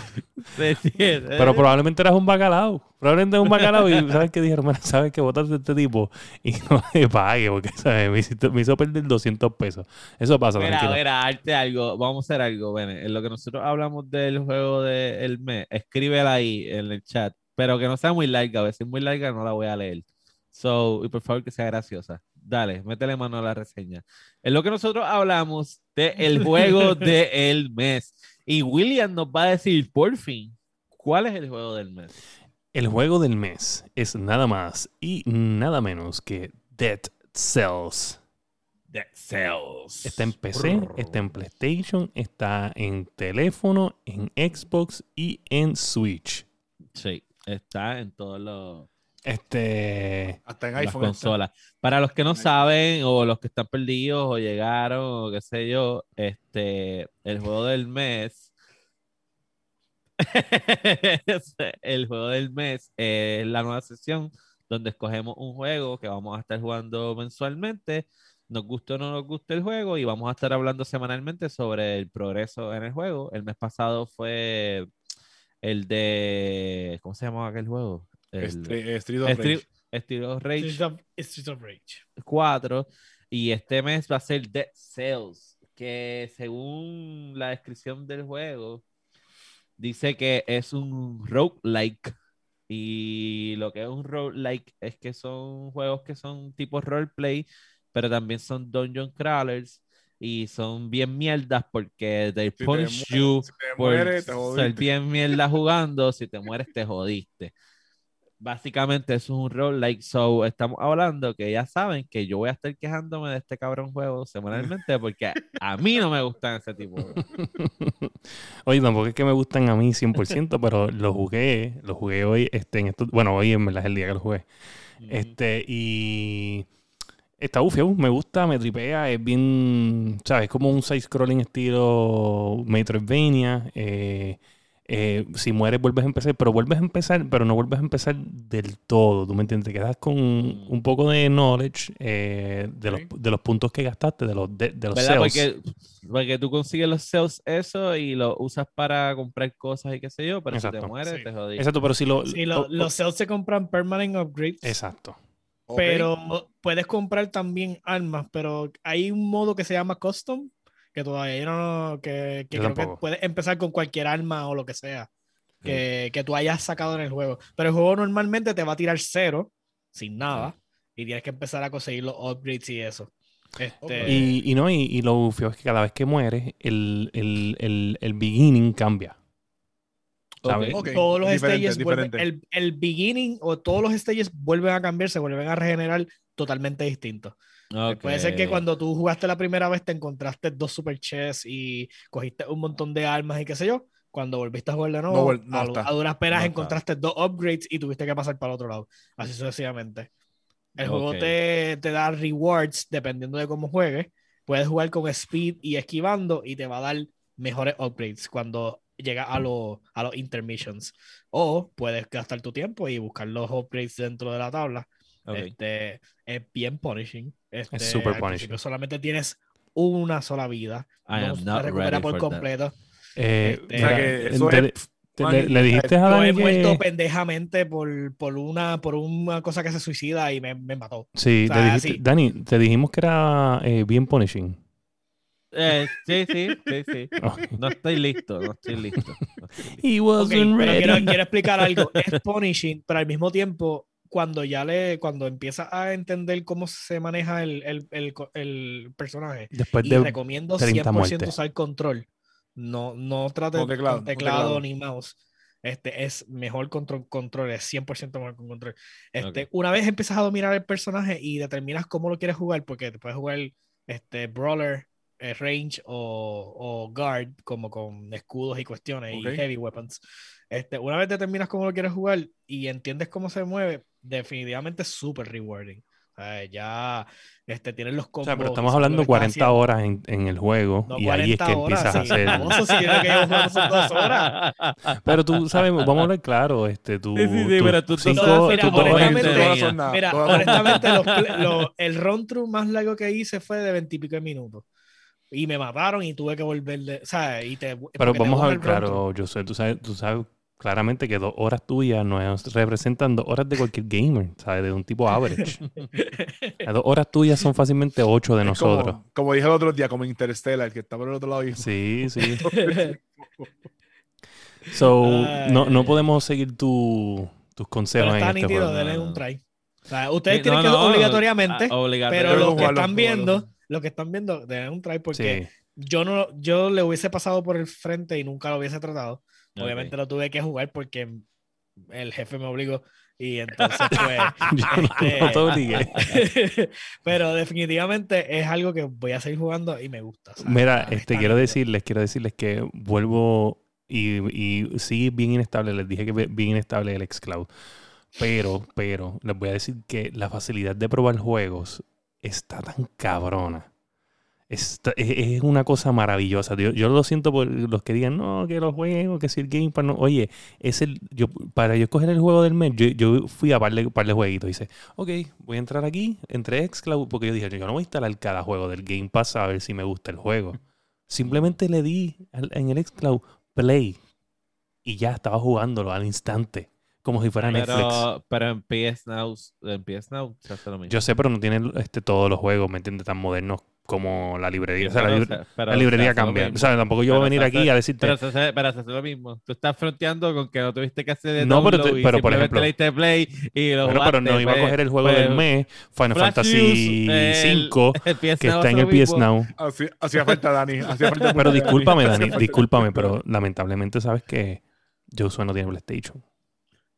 Pero probablemente eras un bacalao. Probablemente un bacalao y ¿sabes qué dijeron? Mira, ¿sabes que votaste a este tipo? Y no le pague porque, ¿sabes? Me, hiciste- me hizo perder 200 pesos. Eso pasa, Mira, tranquilo. mira, arte algo. Vamos a hacer algo, Bene. En lo que nosotros hablamos del juego del mes, escríbela ahí en el chat. Pero que no sea muy larga. A veces es muy larga, no la voy a leer. So, y por favor que sea graciosa. Dale, métele mano a la reseña. En lo que nosotros hablamos del juego del mes. Y William nos va a decir, por fin, ¿cuál es el juego del mes? El juego del mes es nada más y nada menos que Dead Cells. Dead Cells. Está en PC, está en PlayStation, está en teléfono, en Xbox y en Switch. Sí, está en todos los Este. Hasta en las iPhone. está. consolas. Para los que no saben o los que están perdidos o llegaron o qué sé yo, este, el juego del mes, el juego del mes es la nueva sesión donde escogemos un juego que vamos a estar jugando mensualmente. Nos gusta o no nos gusta el juego y vamos a estar hablando semanalmente sobre el progreso en el juego. El mes pasado fue el de, ¿cómo se llamaba aquel juego? El, Street, Street of Street, Rage. Street of Rage. Streets of, Streets of Rage. 4 y este mes va a ser Dead Cells, que según la descripción del juego dice que es un roguelike y lo que es un roguelike es que son juegos que son tipo roleplay, pero también son dungeon crawlers y son bien mierdas porque they Si te punish mueres- you si te por mueres, te ser bien mierda jugando, si te mueres te jodiste. Básicamente eso es un role like so estamos hablando que ya saben que yo voy a estar quejándome de este cabrón juego semanalmente porque a mí no me gustan ese tipo de. Oye, tampoco es que me gustan a mí 100%, pero lo jugué, lo jugué hoy, este, en estos, bueno, hoy en verdad es el día que lo jugué. Este, y está bufio, me gusta, me tripea, es bien, ¿sabes? Como un side-scrolling estilo Metroidvania. Eh, eh, si mueres, vuelves a empezar, pero vuelves a empezar, pero no vuelves a empezar del todo, ¿tú me entiendes? Te quedas con un poco de knowledge eh, de, los, Ok. de los puntos que gastaste, de los, de, de los ¿Verdad? cells. Porque, porque tú consigues los sales eso y lo usas para comprar cosas y qué sé yo, pero si te Exacto. mueres Sí. te jodiste. Exacto, pero si lo... Sí, lo- lo- los cells se compran permanent upgrades. Exacto. Pero puedes comprar también armas, pero hay un modo que se llama custom, que todavía no, que, que creo que tampoco. puedes empezar con cualquier arma o lo que sea que, que tú hayas sacado en el juego. Pero el juego normalmente te va a tirar cero, sin nada, y tienes que empezar a conseguir los upgrades y eso. Este, Y, y no, y, y lo feo es que cada vez que mueres, el, el, el, el beginning cambia. ¿Sabes? Ok, todos los diferente, stages vuelven, diferente. el, el beginning o todos los stages vuelven a cambiar, se vuelven a regenerar totalmente distintos. Puede ser que cuando tú jugaste la primera vez te encontraste dos super chests y cogiste un montón de armas y qué sé yo. Cuando volviste a jugar de nuevo, No a, está. a duras penas No está. encontraste dos upgrades y tuviste que pasar para el otro lado. Así sucesivamente. El juego te, te da rewards dependiendo de cómo juegues. Puedes jugar con speed y esquivando y te va a dar mejores upgrades cuando llega a, los a los intermissions. O puedes gastar tu tiempo y buscar los upgrades dentro de la tabla. Ok. Este, es bien punishing. Este, super punishing. Solamente tienes una sola vida. I no am se not recupera ready por completo. Eh, Este, O sea mira, que eso te- es- te- le, le dijiste a Lo Dani he muerto que... pendejamente por, por, una, por una cosa que se suicida y me, me mató. Sí, o te sea, dijiste- sí. Dani, te dijimos que era eh, bien punishing. Eh, sí, sí, sí, sí. No estoy listo, no estoy listo. He Ok, wasn't ready. quiero, quiero explicar algo. Es punishing, pero al mismo tiempo, cuando ya le, cuando empiezas a entender cómo se maneja el, el, el, personaje, Después y de recomiendo 30 100% muertes. usar control. No, no trate Con teclado, con con teclado ni mouse. Este es mejor control, control, es 100% mejor con control. Este. Una vez empiezas a dominar el personaje y determinas cómo lo quieres jugar, porque te puedes jugar este, brawler, eh, range o, o guard, como con escudos y cuestiones Ok. y heavy weapons. Este, una vez determinas cómo lo quieres jugar y entiendes cómo se mueve, definitivamente es súper rewarding. O sea, ya este, tienes los O combos. sea, pero estamos hablando que 40 estás haciendo. horas en, en el juego No, y ahí es 40 que horas, empiezas a sí. hacer... Famoso, si que son dos horas. Pero tú sabes, vamos a hablar claro, este, tú, Sí, sí, sí, tú- pero tú- cinco- sabes, mira, tú honestamente- son nada, Mira, honestamente, los los- el run through más largo que hice fue de 20 y pico de minutos. Y me mataron y tuve que volver de. O sea, y te, Pero te vamos a ver claro, yo sé, tú sabes, tú sabes claramente que dos horas tuyas no es- representan dos horas de cualquier gamer, ¿sabes? De un tipo average. Las dos horas tuyas son fácilmente ocho de Es nosotros. Como, como dije el otro día, como Interstellar, el que está por el otro lado. Y... Sí, sí. So, no, no podemos seguir tu- tus consejos Pero está en este nítido, denle un try. O sea, ustedes Sí, tienen no, que no, obligatoriamente, ah, obligatorio. pero los lo que están viendo, los que están viendo, denle un try porque Sí. yo no yo le hubiese pasado por el frente y nunca lo hubiese tratado. Obviamente lo tuve que jugar porque el jefe me obligó y entonces pues Yo no, Este- no te obligué. pero definitivamente es algo que voy a seguir jugando y me gusta. Mira, este, quiero decirles, quiero decirles que vuelvo y, y sí, bien inestable. Les dije que bien inestable el xCloud. Pero, pero, les voy a decir que la facilidad de probar juegos está tan cabrona. Es, es una cosa maravillosa. Yo, yo lo siento por los que digan, no, que los juegos, que si el Game Pass no. Oye, es el, yo, para yo escoger el juego del mes, yo, yo fui a par de, par de jueguitos. Dice, ok, voy a entrar aquí, entré Xcloud, porque yo dije, yo no voy a instalar cada juego del Game Pass a ver si me gusta el juego. Simplemente le di al- en el Xcloud play y ya estaba jugándolo al instante, como si fuera Netflix. Pero, pero en PS Now, en PS Now se hace lo mismo. Yo sé, pero no tiene este, todos los juegos, ¿me entiendes? Tan modernos como la librería. O sea, la, se- pero la librería cambia. O sea, tampoco yo voy a venir aquí a decirte. Pero se hace, pero hace lo mismo. Tú estás fronteando con que no tuviste que hacer de No, pero te- pero, por ejemplo- play y lo pero no jugaste, iba a pues, coger el juego pues, del mes, Final Flash Fantasy News, el- 5, el PS que está en el PS. Now. Hacía, falta Dani. Hacía falta Pero discúlpame, Dani, discúlpame, pero lamentablemente sabes que Josué no tiene PlayStation.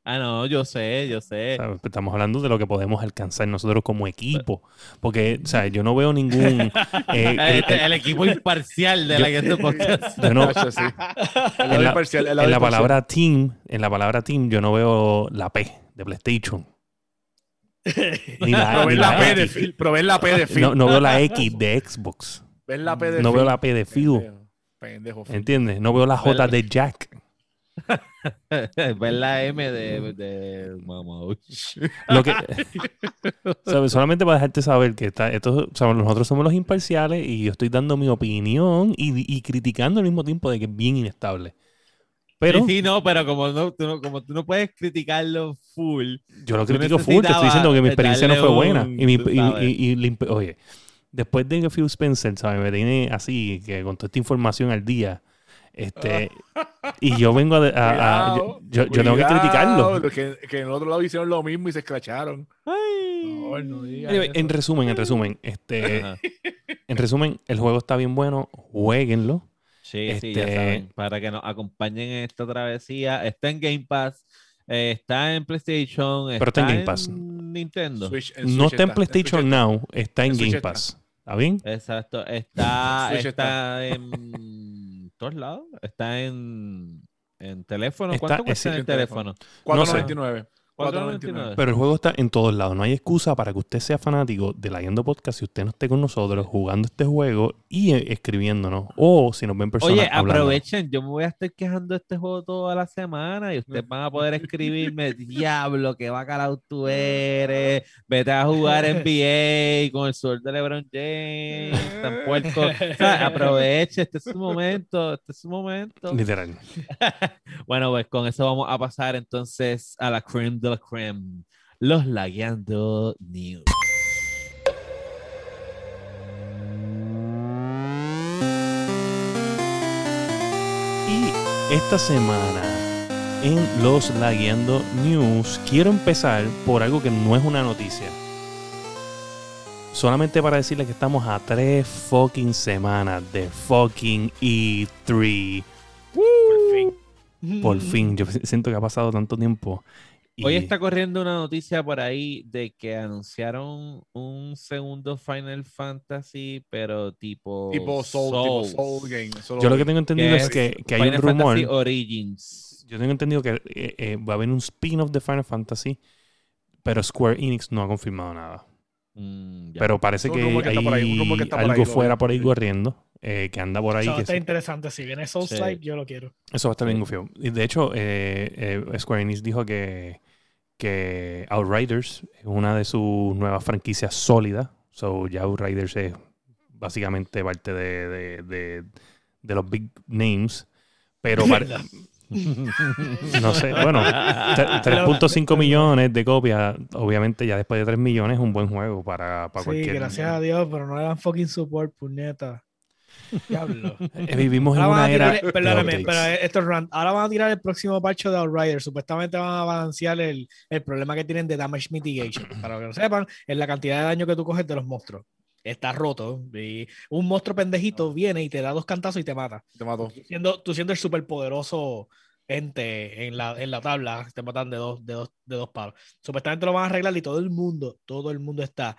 Ah, no, yo sé, yo sé. ¿sabes? Estamos hablando de lo que podemos alcanzar nosotros como equipo. Porque, o sea, yo no veo ningún. eh, el, el- el- equipo imparcial de Yo- la Guiando Podcast. yo no- Hacho, sí. El En la- imparcial, el lado en la palabra team, en la palabra team, yo no veo la P de PlayStation. Ni la, ni ven la la P de X. Phil. Pero la P de Phil. No, no veo la X de Xbox. Ven la P de No Phil. veo la P de Phil. Pendejo. Pendejo. Phil. ¿Entiendes? No veo la J de Jack. Ver la M de, de Mamauch. Lo que, ¿sabes? Solamente para dejarte saber que está, esto, sea, nosotros somos los imparciales y yo estoy dando mi opinión y, y criticando al mismo tiempo de que es bien inestable. Pero Sí, sí, no, pero como, no, tú no, como tú no puedes criticarlo full. yo lo critico full, te estoy diciendo que mi experiencia no fue buena. un- Y, mi- y- sabes. y- oye, después de que Phil Spencer, ¿sabes? Me tiene así, que con toda esta información al día, este, y yo vengo a... a- a- yo, yo- yo tengo que criticarlo. Que, que en el otro lado hicieron lo mismo y se escracharon. No, no Anyway, en resumen, en resumen, este, Ajá. en resumen, el juego está bien bueno, jueguenlo. Sí, sí, ya Este- saben, para que nos acompañen en esta travesía. Está en Game Pass, eh, está en PlayStation, Pero está en Game Pass. Nintendo. Switch- no Switch está en PlayStation Now, está en Game está. Pass. ¿Está bien? Exacto, está, está en todos lados, está en, en teléfono. Está- ¿Cuánto cuesta ese- en el teléfono. teléfono? No sé. 4.99. 4.99. Pero el juego está en todos lados. No hay excusa para que usted sea fanático de la Guiando Podcast si usted no esté con nosotros jugando este juego y eh, escribiéndonos. O si nos ven personas Oye, hablando. aprovechen, yo me voy a estar quejando de este juego toda la semana y ustedes van a poder escribirme, diablo, qué bacalao tú eres, vete a jugar NBA con el sol de LeBron James, tan puerco. O sea, aproveche, este es su momento, este es su momento. Literal. Bueno, pues con eso vamos a pasar entonces a la creme de la creme, los lagueando news. Y esta semana en los Lagueando News quiero empezar por algo que no es una noticia. Solamente para decirles que estamos a tres fucking semanas de fucking E3. Por fin. Por fin, yo siento que ha pasado tanto tiempo. Y- Hoy está corriendo una noticia por ahí de que anunciaron un segundo Final Fantasy, pero tipo Tipo Soul, tipo Souls. Soul Game. Yo lo que tengo entendido que es es que, que hay un rumor. Fantasy Origins. Yo tengo entendido que eh, eh, va a haber un spin-off de Final Fantasy, pero Square Enix no ha confirmado nada. Mm. Pero parece que que está por ahí, un hay que algo ahí, lo fuera por ahí corriendo, eh, que anda por ahí. Eso que está se- interesante. Si viene Soul Sí. Yo lo quiero. eso va a estar bien Sí. gufio. Y de hecho, eh, eh, Square Enix dijo que, que Outriders es una de sus nuevas franquicias sólidas. So, ya Outriders es básicamente parte de, de- de- de los big names. Pero no sé, bueno, tre- 3.5 millones de copias, obviamente ya después de 3 millones es un buen juego para, para Sí, cualquier... gracias a Dios, pero no le dan fucking support, puñeta. Diablo. Eh, Vivimos en Ahora una tirar, era... perdóname, pero esto es rant. Ahora van a tirar el próximo parche de Outriders. Supuestamente van a balancear el, el problema que tienen de damage mitigation. Para que lo sepan, es la cantidad de daño que tú coges de los monstruos. Está roto. Y un monstruo pendejito viene y te da dos cantazos y te mata. Te mato. Siendo, tú siendo el superpoderoso ente en la, en la tabla, te matan de dos, de, dos, de dos palos. Supuestamente lo van a arreglar y todo el mundo, todo el mundo está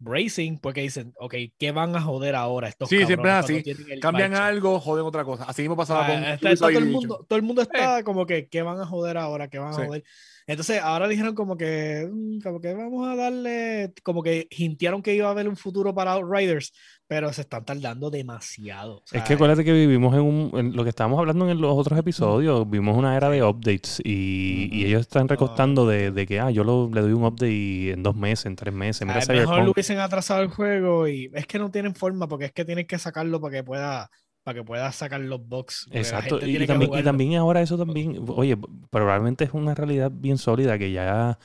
bracing porque dicen, ok, ¿qué van a joder ahora estos Sí, siempre es así. Cambian algo, joden otra cosa. Así mismo pasaba Ah, con está- está todo, el mundo, todo el mundo está como que, ¿qué van a joder ahora? ¿Qué van a Sí. joder? Entonces, ahora dijeron como que, mm, como que vamos a darle, como que hintearon que iba a haber un futuro para Outriders, pero se están tardando demasiado. O Es que acuérdate que vivimos en, un, en lo que estábamos hablando en los otros episodios, vimos una era de updates y, y ellos están recostando de, de que, ah, yo lo- le doy un update en dos meses, en tres meses, mira Ah, mejor lo hubiesen atrasado el juego y es que no tienen forma porque es que tienen que sacarlo para que pueda para que pueda sacar los la Exacto, y, y también, y también ahora eso también, oye, probablemente es una realidad bien sólida que ya,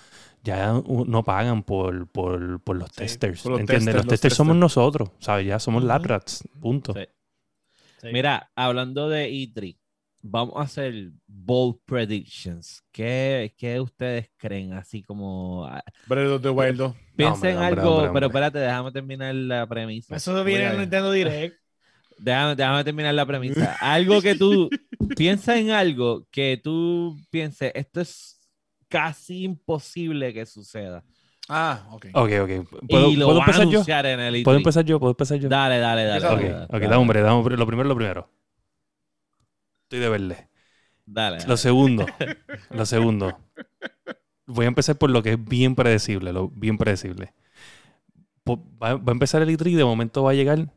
ya no pagan por, por, por los Sí, testers, por los ¿entiendes? testers, los los testers somos testers. nosotros, ¿sabes? Ya somos Ujú. lab rats, punto. Sí. Sí. Mira, hablando de E3, vamos a hacer bold predictions. ¿Qué, qué ustedes creen? Así como. ah, Breath of the Wild 2. Piensen hombre, algo, hombre, pero espérate, déjame terminar la premisa. Eso viene en Nintendo Direct. Déjame, déjame terminar la premisa. Algo que tú piensa en algo que tú pienses, esto es casi imposible que suceda. Ah, ok. Ok, ok. ¿Puedo, y lo ¿puedo van a empezar yo? en el E3. ¿Puedo empezar yo? ¿Puedo empezar yo? Dale, dale, dale. Ok, dale, dale, da hombre, da hombre. Lo primero, lo primero. Estoy de verle. Dale, dale. Lo segundo, lo segundo. Voy a empezar por lo que es bien predecible, lo bien predecible. Va, va a empezar el E3 y de momento va a llegar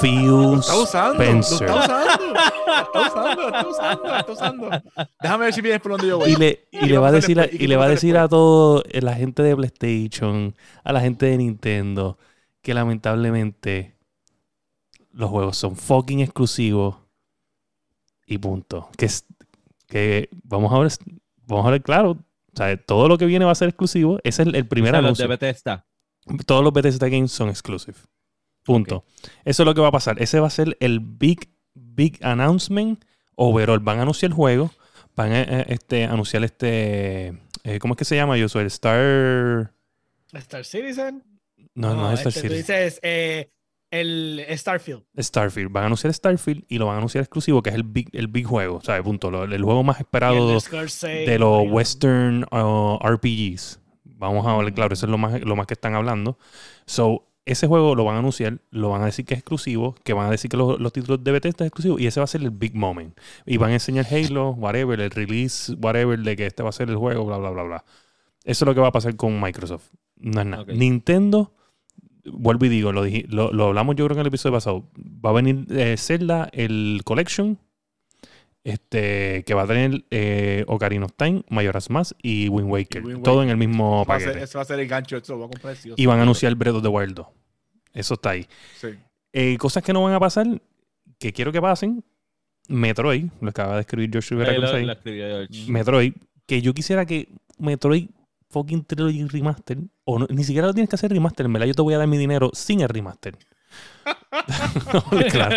Phil Lo está usando. Lo Spencer. está usando. Lo está usando. Lo está usando. Lo está usando. Déjame ver si vienes por donde yo voy. Y le, y ¿Y qué le va a decir a? ¿Y le va a decir a todo eh, la gente de PlayStation, a la gente de Nintendo, que lamentablemente los juegos son fucking exclusivos y punto. Que, es- que vamos a ver, vamos a ver claro, o sea, todo lo que viene va a ser exclusivo. Ese es el, el primer O sea, los de Bethesda. Todos los Bethesda Games son exclusive. Punto. Eso es lo que va a pasar. Ese va a ser el big, big announcement overall. Van a anunciar el juego, van a eh, este, anunciar este. eh, ¿Cómo es que se llama? Yo soy el Star. Star Citizen. No, no, es Star este, tú Citizen. dices eh, el Starfield. Starfield. Van a anunciar Starfield y lo van a anunciar exclusivo, que es el big, el big juego, ¿sabes? Punto. Lo- el juego más esperado de los Ryan. Western uh, RPGs. Vamos a ver, claro, eso es lo más, lo más que están hablando. So, ese juego lo van a anunciar, lo van a decir que es exclusivo, que van a decir que los, los títulos de Bethesda es exclusivo y ese va a ser el big moment. Y van a enseñar Halo, whatever, el release, whatever, de que este va a ser el juego, bla, bla, bla, bla. Eso es lo que va a pasar con Microsoft. No es nada. Nintendo, vuelvo y digo, lo, dije- lo, lo hablamos yo creo en el episodio pasado. Va a venir eh, Zelda, el Collection, este, que va a tener eh, Ocarina of Time, Majora's Mask y Wind Waker. Y Wind Todo Waker. en el mismo va ser- paquete. ese va a ser el gancho, eso lo voy a comprar sí Y van a anunciar Breath of the Wild 2. Eso está ahí. Sí. Eh, cosas que no van a pasar, que quiero que pasen. Metroid, lo acaba de escribir George Rivera lo escribió George. Metroid, que yo quisiera que Metroid fucking Trilogy Remaster, o no- ni siquiera lo tienes que hacer remaster, en verdad yo te voy a dar mi dinero sin el remaster. claro,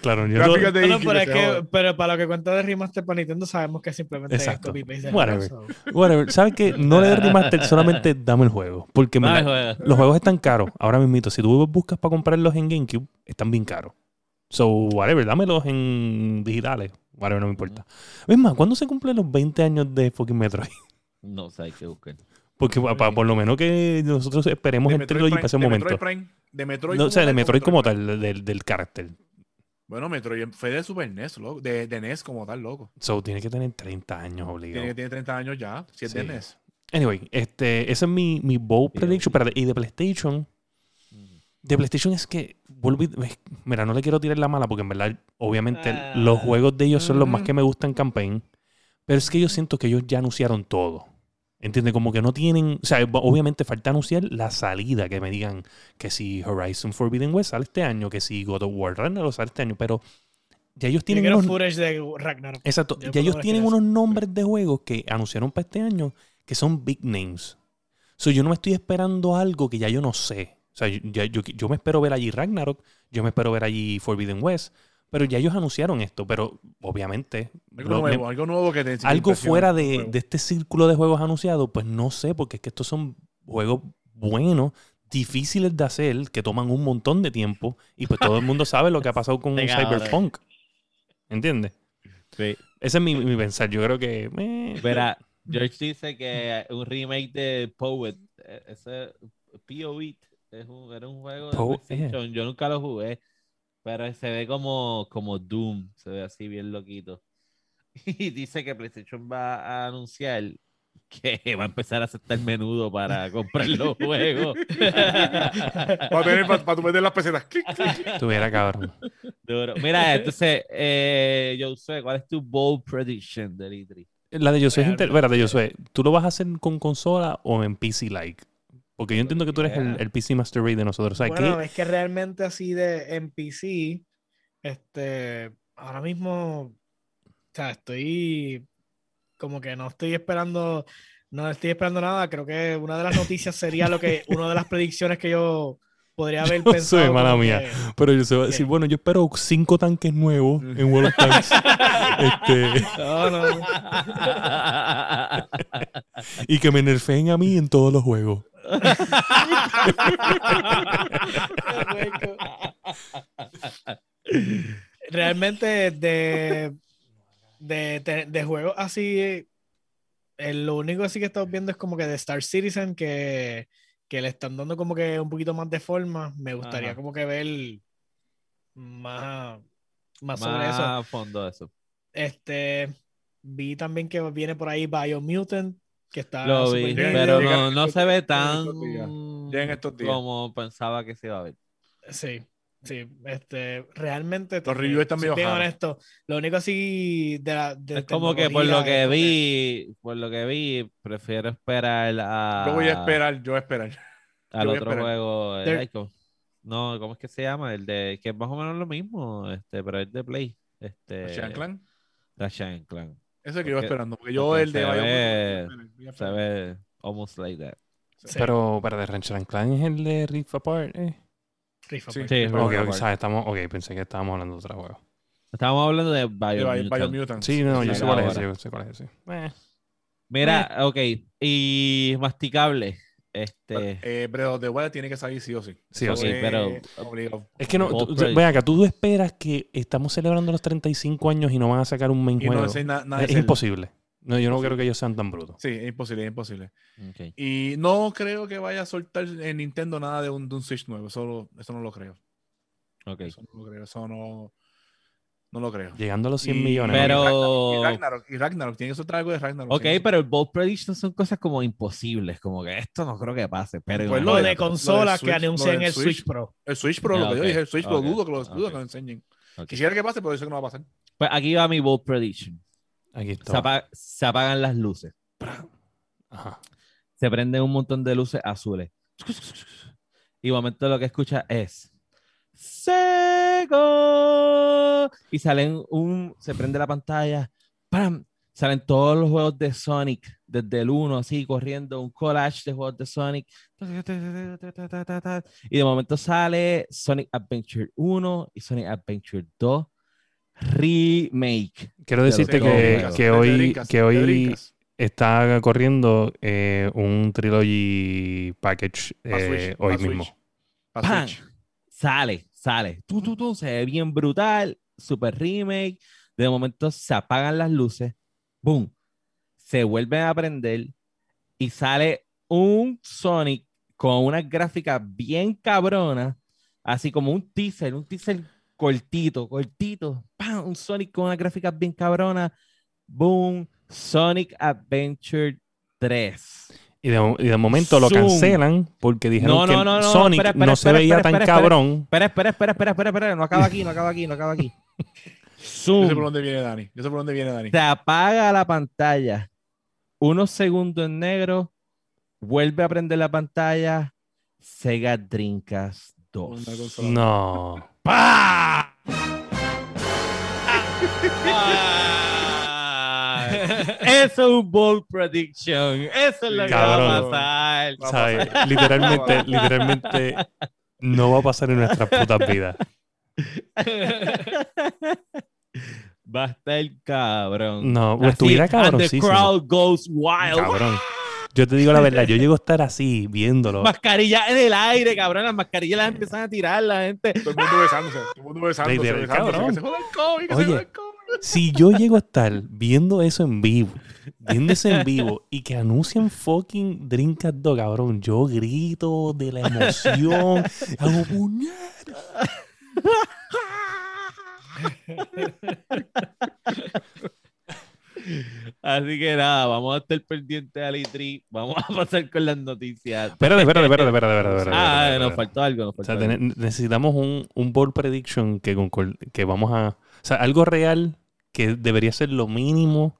claro. Yo Gráficas no- de No, no, Iki, pero, es que, para lo que cuenta de remaster para Nintendo sabemos que simplemente Exacto. es copy-paste. de Whatever. whatever. ¿Sabes qué? No le des remaster, solamente dame el juego. Porque el juego. los juegos están caros. Ahora mismo, si tú buscas para comprarlos en GameCube, están bien caros. So, whatever, dámelos en digitales. Whatever, no me importa. Es más, ¿cuándo se cumplen los 20 años de fucking Metroid? No sé, hay que buscar. Porque pa- pa- por lo menos que nosotros esperemos De el Metroid Trilogy Prime- para ese de momento. Metroid Prime, de Metroid No, o sea, de Metroid como tal, del, del carácter. Bueno, Metroid fue de Super NES, loco. De, de NES como tal, loco. So, tiene que tener 30 años obligado. Tiene, tiene 30 años ya, si es de. NES. Anyway, este, ese es mi, mi bold prediction. Espérate, y de PlayStation, de PlayStation es que, mira, no le quiero tirar la mala porque en verdad, obviamente, Ah. los juegos de ellos son los más que me gustan en campaign. Pero es que yo siento que ellos ya anunciaron todo. ¿Entiendes? Como que no tienen. O sea, obviamente falta anunciar la salida. Que me digan que si Horizon Forbidden West sale este año, que si God of War Ragnarok sale este año. Pero ya ellos tienen unos. footage de Ragnarok. Exacto. Ya ellos tienen unos nombres de juegos que anunciaron para este año que son big names. So, yo no me estoy esperando algo que ya yo no sé. O sea, yo, yo, yo me espero ver allí Ragnarok, yo me espero ver allí Forbidden West, pero ya ellos anunciaron esto, pero obviamente Algo lo- me- nuevo, algo nuevo que te algo fuera de, de este círculo de juegos anunciados, pues no sé, porque es que estos son juegos buenos, difíciles de hacer, que toman un montón de tiempo, y pues todo el mundo sabe lo que ha pasado con cabrón. Cyberpunk. ¿Entiendes? Sí. Ese es mi, mi pensar. Yo creo que. eh, Verá, George dice que un remake de Poet, eh, ese POE, es un, era un juego de. PlayStation. Yo nunca lo jugué, pero se ve como, como Doom, se ve así bien loquito. Y dice que PlayStation va a anunciar que va a empezar a aceptar menudo para comprar los juegos. Para, tener, para, para tu meter las pesetas. Tuviera cabrón. Duro. Mira, entonces, eh, Josué, ¿cuál es tu bold prediction del E E3? La de Josué es inter... Espérate, Josué, ¿tú lo vas a hacer con consola o en PC like? Porque yo entiendo que tú eres el, el PC Master Race de nosotros. O sea, bueno, ¿qué- es que realmente así de en PC, este, ahora mismo, o sea, estoy como que no estoy esperando, no estoy esperando nada. Creo que una de las noticias sería lo que, una de las predicciones que yo podría haber Yo pensado. sé, mala mía. que- Pero yo se va a decir, bueno, yo espero cinco tanques nuevos en World of Tanks. este, No, no. y que me nerfeen a mí en todos los juegos. Realmente de, de, de, de juegos así, lo único así que estamos viendo es como que de Star Citizen que, que le están dando como que un poquito más de forma. Me gustaría Ajá. como que ver más, más sobre Más eso. a fondo eso. Este, vi también que viene por ahí Biomutant, que está Lo vi, pero no, no se ve tan en estos días. como pensaba que se iba a ver. Sí, sí, este, realmente. Los reviews están soy medio bien raros. honesto. Lo único así de la. de Es como que por lo que es vi, por lo que vi, prefiero esperar a, Yo voy a esperar, yo voy a esperar. al otro esperar. juego. el-. No, ¿cómo es que se llama? El de que es más o menos lo mismo, este, pero es de Play. Este, and Clank. Ratchet Clank. Ese que yo Porque- esperando. Porque yo porque el de se Biomutant, ve- Se ve almost like that. Sí, Pero para de Ratchet and Clank es el de Rift Apart. Eh. Rift Sí. Apart. Sí, Ok, Rift ok, Apart. ¿sabes? Estamos, ok, pensé que estábamos hablando de otro juego. Estábamos hablando de Biomutant. Bio- Biomutant. Sí, no, yo sé cuál es ese. Yo sé cuál es ese. Eh, Mira, ok. Y masticable. Este. Eh, of the Wild tiene que salir sí o sí. Sí o sí, es pero- obligado. Es que no, tú- ven acá, tú esperas que estamos celebrando los 35 años y no van a sacar un main Y no juego. na- es imposible. No, yo no creo que ellos sean tan brutos. Sí, es imposible, es imposible. Y no creo que vaya a soltar en Nintendo nada de un, de un Switch nuevo. Eso, lo- eso no lo creo. ok. Eso no lo creo. Eso no, no lo creo. Llegando a los 100 Y- millones. Pero-. Y Ragnarok, y Ragnarok, tiene que soltar algo de Ragnarok. Ok, pero el Bold Prediction son cosas como imposibles. Como que esto no creo que pase. Pero Pues Lo Lo de consolas que anuncian el Switch, Switch. Pro. El Switch Pro, lo que yo dije, el Switch Pro, dudo que lo, dudo que lo enseñen. Quisiera que pase, pero eso que no va a pasar. Pues aquí va mi Bold Prediction. Aquí Se, está. se apagan las luces. Ajá. Se prenden un montón de luces azules. Y momento lo que escucha es Y salen un. Se prende la pantalla. ¡Pam! Salen todos los juegos de Sonic. Desde el 1, así, corriendo. Un collage de juegos de Sonic. Y de momento sale Sonic Adventure 1 y Sonic Adventure 2 Remake. Quiero decirte Te que, que hoy, que hoy está corriendo eh, un Trilogy Package Pa' eh, hoy mismo. Sale, sale. Tú, tú, se ve bien brutal. Super remake. De momento se apagan las luces. ¡Boom! Se vuelven a prender. Y sale un Sonic con unas gráficas bien cabronas. Así como un teaser, un teaser cortito, cortito. ¡Pam! Un Sonic con unas gráficas bien cabronas. ¡Boom! Sonic Adventure 3. Y de, y de momento lo Zoom. cancelan porque dijeron No, no, que no, no, Sonic espera, espera, no se espera, veía espera, tan cabrón. Espera, espera, espera, espera, espera, espera. No acaba aquí, no acaba aquí, no acaba aquí. Yo sé por Zoom. dónde viene Dani. Yo sé por dónde viene Dani. Se apaga la pantalla. Unos segundos en negro. Vuelve a prender la pantalla. Sega Dreamcast 2. Una consola. No. ¡Pah! Ah. Eso es un bold prediction. Eso es lo que va a Cabrón. pasar. Va a ¿Sabes? pasar. Literalmente, literalmente no va a pasar en nuestras putas vidas. Va a estar cabrón. No, Así, estuviera and the crowd goes wild. Cabrón. Yo te digo la verdad, yo llego a estar así viéndolo. Mascarilla en el aire, cabrón. Las mascarillas las empiezan a tirar la gente. Todo el mundo besándose. Todo el mundo besándose. Literal, besándose, cabrón. Que se joda el COVID, que se joda el COVID. Si yo llego a estar viendo eso en vivo, viendo eso en vivo y que anuncian fucking Dreamcast 2, cabrón, yo grito de la emoción, hago puñeta. Así que nada, vamos a estar pendientes al E3. Vamos a pasar con las noticias. Espérate, espérate, espérate, espérate, espérate, espérate, Ah, espérate, nos faltó algo. Nos O faltó sea, algo. ten- necesitamos un, un bold prediction que vamos a... O sea, algo real que debería ser lo mínimo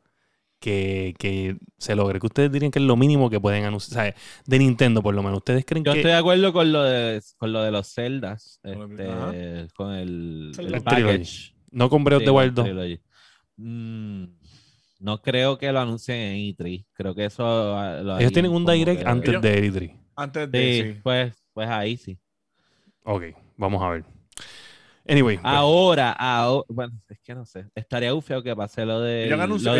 que, que se logre. Que ustedes dirían que es lo mínimo que pueden anunciar. O sea, de Nintendo, por lo menos. ¿Ustedes creen Yo que estoy de acuerdo con lo de, con lo de los Zeldas. Con lo- este, con el, el Trilogy. package. no con Breath of Sí, the Wild 2? Trilogy. Mm, no creo que lo anuncien en E3. Creo que eso ah, lo Ellos tienen un direct que- antes Ellos- de E3. Antes de. Sí, Sí. Pues, pues ahí sí. Ok, vamos a ver. Anyway, pues, Ahora, ahora, bueno, es que no sé. Estaría feo que pase lo de. Ellos anunciado,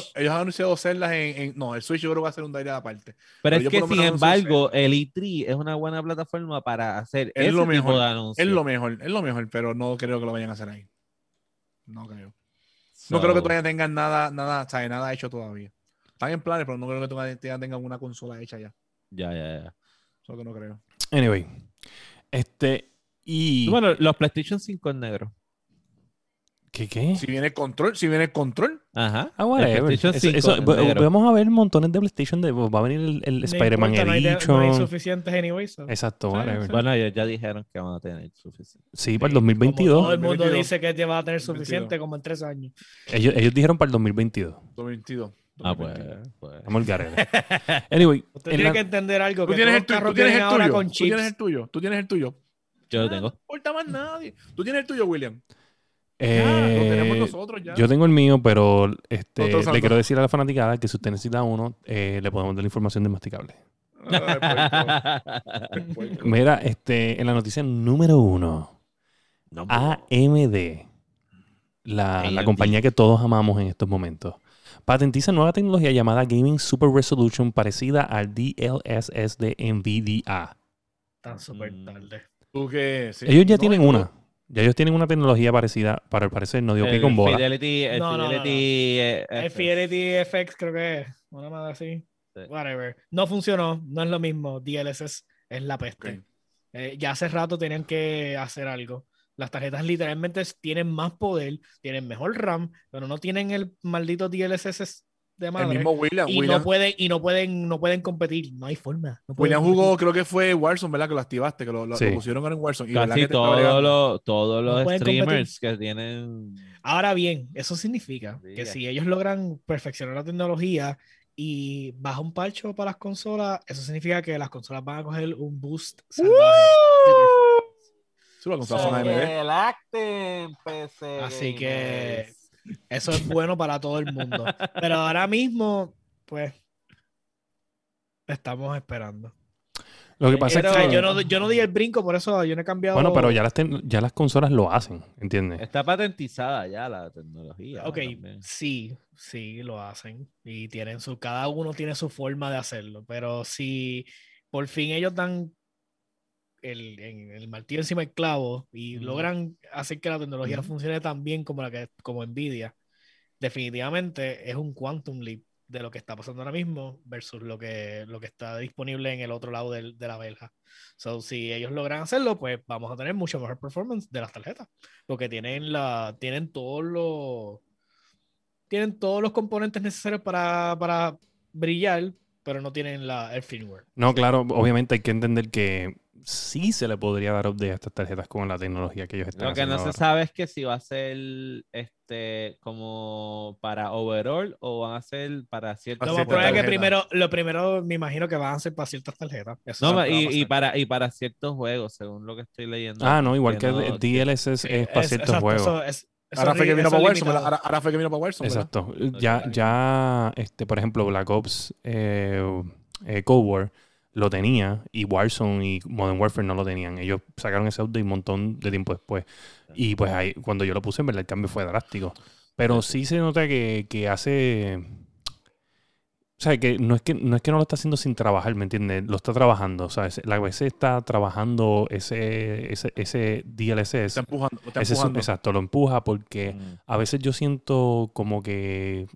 Switch. ellos han anunciado celdas en, en- No, el Switch yo creo que va a ser un direct aparte. Pero pero es que, sin embargo, el E3 es una buena plataforma para hacer Es ese lo tipo mejor, de anuncios. Es lo mejor, es lo mejor, pero no creo que lo vayan a hacer ahí. No creo. No creo que todavía tengan nada, nada. Nada hecho todavía. Están en planes, pero no creo que todavía tengan una consola hecha ya. Ya, ya, ya. Eso que no creo. anyway. Este, y... Bueno, los PlayStation 5 en negro. ¿Qué qué? Si viene control, si viene control, Ajá. Ah, El whatever. PlayStation Eso- 5 eso- en va- negro. vamos a ver montones de PlayStation. De, va a venir el, el Spider-Man no hay No hay suficientes anyway. so. Exacto, Sí, whatever. sí. Bueno, ellos ya dijeron que van a tener suficiente. Sí, para el Como 2022. Todo el mundo 2022. dice que te va a tener suficiente 2022. como en tres años. Ellos, ellos dijeron para el 2022. 2022. Ah, pues. 2022. pues. Estamos el garete. Anyway, Usted en tiene la- que entender algo. Tú Que tienes, el, tú tienes el tuyo. Tú tienes el tuyo. Tú tienes el tuyo. Yo lo Ah, tengo. No importa más nadie. Tú tienes el tuyo, William. eh, Ya, lo tenemos nosotros ya. yo tengo el mío, pero este, le quiero decir a la fanaticada que si usted necesita uno, eh, le podemos dar la información de masticable. Ay. Puerco. Mira, este, en la noticia número uno, No, AMD la, la compañía que todos amamos en estos momentos, patentiza nueva tecnología llamada Gaming Super Resolution parecida al DLSS de NVIDIA. Tan súper Mm. tarde. Tú que, sí. Ellos ya No, tienen yo- una. Ya ellos tienen una tecnología parecida, para el parecer no dio pie El con bola. Fidelity, el No, no, no, Fidelity, eh, El FX. Fidelity FX creo que es. Una madre así. Sí. Whatever. No funcionó. No es lo mismo. DLSS es la peste. Ok. Eh, ya hace rato tenían que hacer algo. Las tarjetas literalmente tienen más poder, tienen mejor RAM, pero no tienen el maldito DLSS de El mismo William. y William, no pueden, y no pueden, no pueden competir. No hay forma. no William jugó, competir. creo que fue Warzone, ¿verdad? Que lo activaste, que lo, lo- Sí. lo pusieron ahora en Warzone. Y ¿verdad Casi que todos los, todos los pueden streamers que tienen. Ahora bien, eso significa Sí, que si ellos logran perfeccionar la tecnología y baja un parcho para las consolas, eso significa que las consolas van a coger un boost salvaje. Así que eso es bueno para todo el mundo. Pero ahora mismo, pues, estamos esperando. Lo que pasa Pero es que. yo, no, yo no di el brinco, por eso yo no he cambiado. Bueno, pero ya las, ten- ya las consolas lo hacen, ¿entiendes? Está patentizada ya la tecnología. Ok, también. sí, sí, lo hacen. Y tienen su, cada uno tiene su forma de hacerlo. Pero si por fin ellos dan el, en- el martillo encima del clavo y Ujú. logran hacer que la tecnología Ujú. funcione tan bien como la que como Nvidia, definitivamente es un quantum leap de lo que está pasando ahora mismo versus lo que, lo que está disponible en el otro lado del- de la verja. So, si ellos logran hacerlo, pues vamos a tener mucho mejor performance de las tarjetas. Porque tienen la, tienen todos los tienen todos los componentes necesarios para, para brillar, pero no tienen la, el firmware. No, claro, obviamente hay que entender que sí se le podría dar update a estas tarjetas con la tecnología que ellos están Lo que no se sabe es que si va a ser este como para overall o van a ser para ciertos Lo que primero, lo primero me imagino que van a ser para ciertas tarjetas. Eso No, y, para y para ciertos juegos, según lo que estoy leyendo. Ah, no, igual que, no- el DLSS Sí, es para es- ciertos exacto, juegos. eso es- eso Ahora fue que vino para. Ahora, ahora fue que vino para. Exacto. Ya, ya- ya este, por ejemplo, Black Ops eh, eh, Cold War lo tenía y Warzone y Modern Warfare no lo tenían. Ellos sacaron ese update un montón de tiempo después. Y pues ahí, cuando yo lo puse, en verdad, el cambio fue drástico. Pero sí se nota que, que hace. O sea, que no es que no es que no lo está haciendo sin trabajar, ¿me entiendes? Lo está trabajando. O sea, la PC está trabajando ese, ese, ese DLSS. Está empujando. Está Ese es- empujando. exacto, lo empuja porque Mm. a veces yo siento como que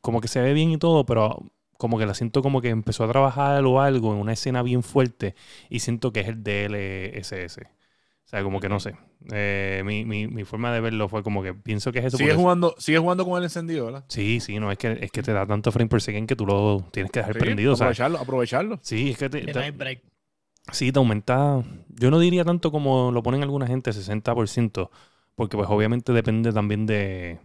como que se ve bien y todo, pero como que la siento como que empezó a trabajar o algo en una escena bien fuerte y siento que es el DLSS. O sea, como que no sé. Eh, mi, mi, mi forma de verlo fue como que pienso que es eso. Sigue porque- jugando, sigue jugando con el encendido, ¿verdad? Sí, sí, no, es que, es que te da tanto frame per second que tú lo tienes que dejar Sí, prendido. o sea, aprovecharlo, aprovecharlo. sí, es que te, te- break. Sí, te aumenta. Yo no diría tanto como lo ponen alguna gente, 60%, porque pues obviamente depende también de,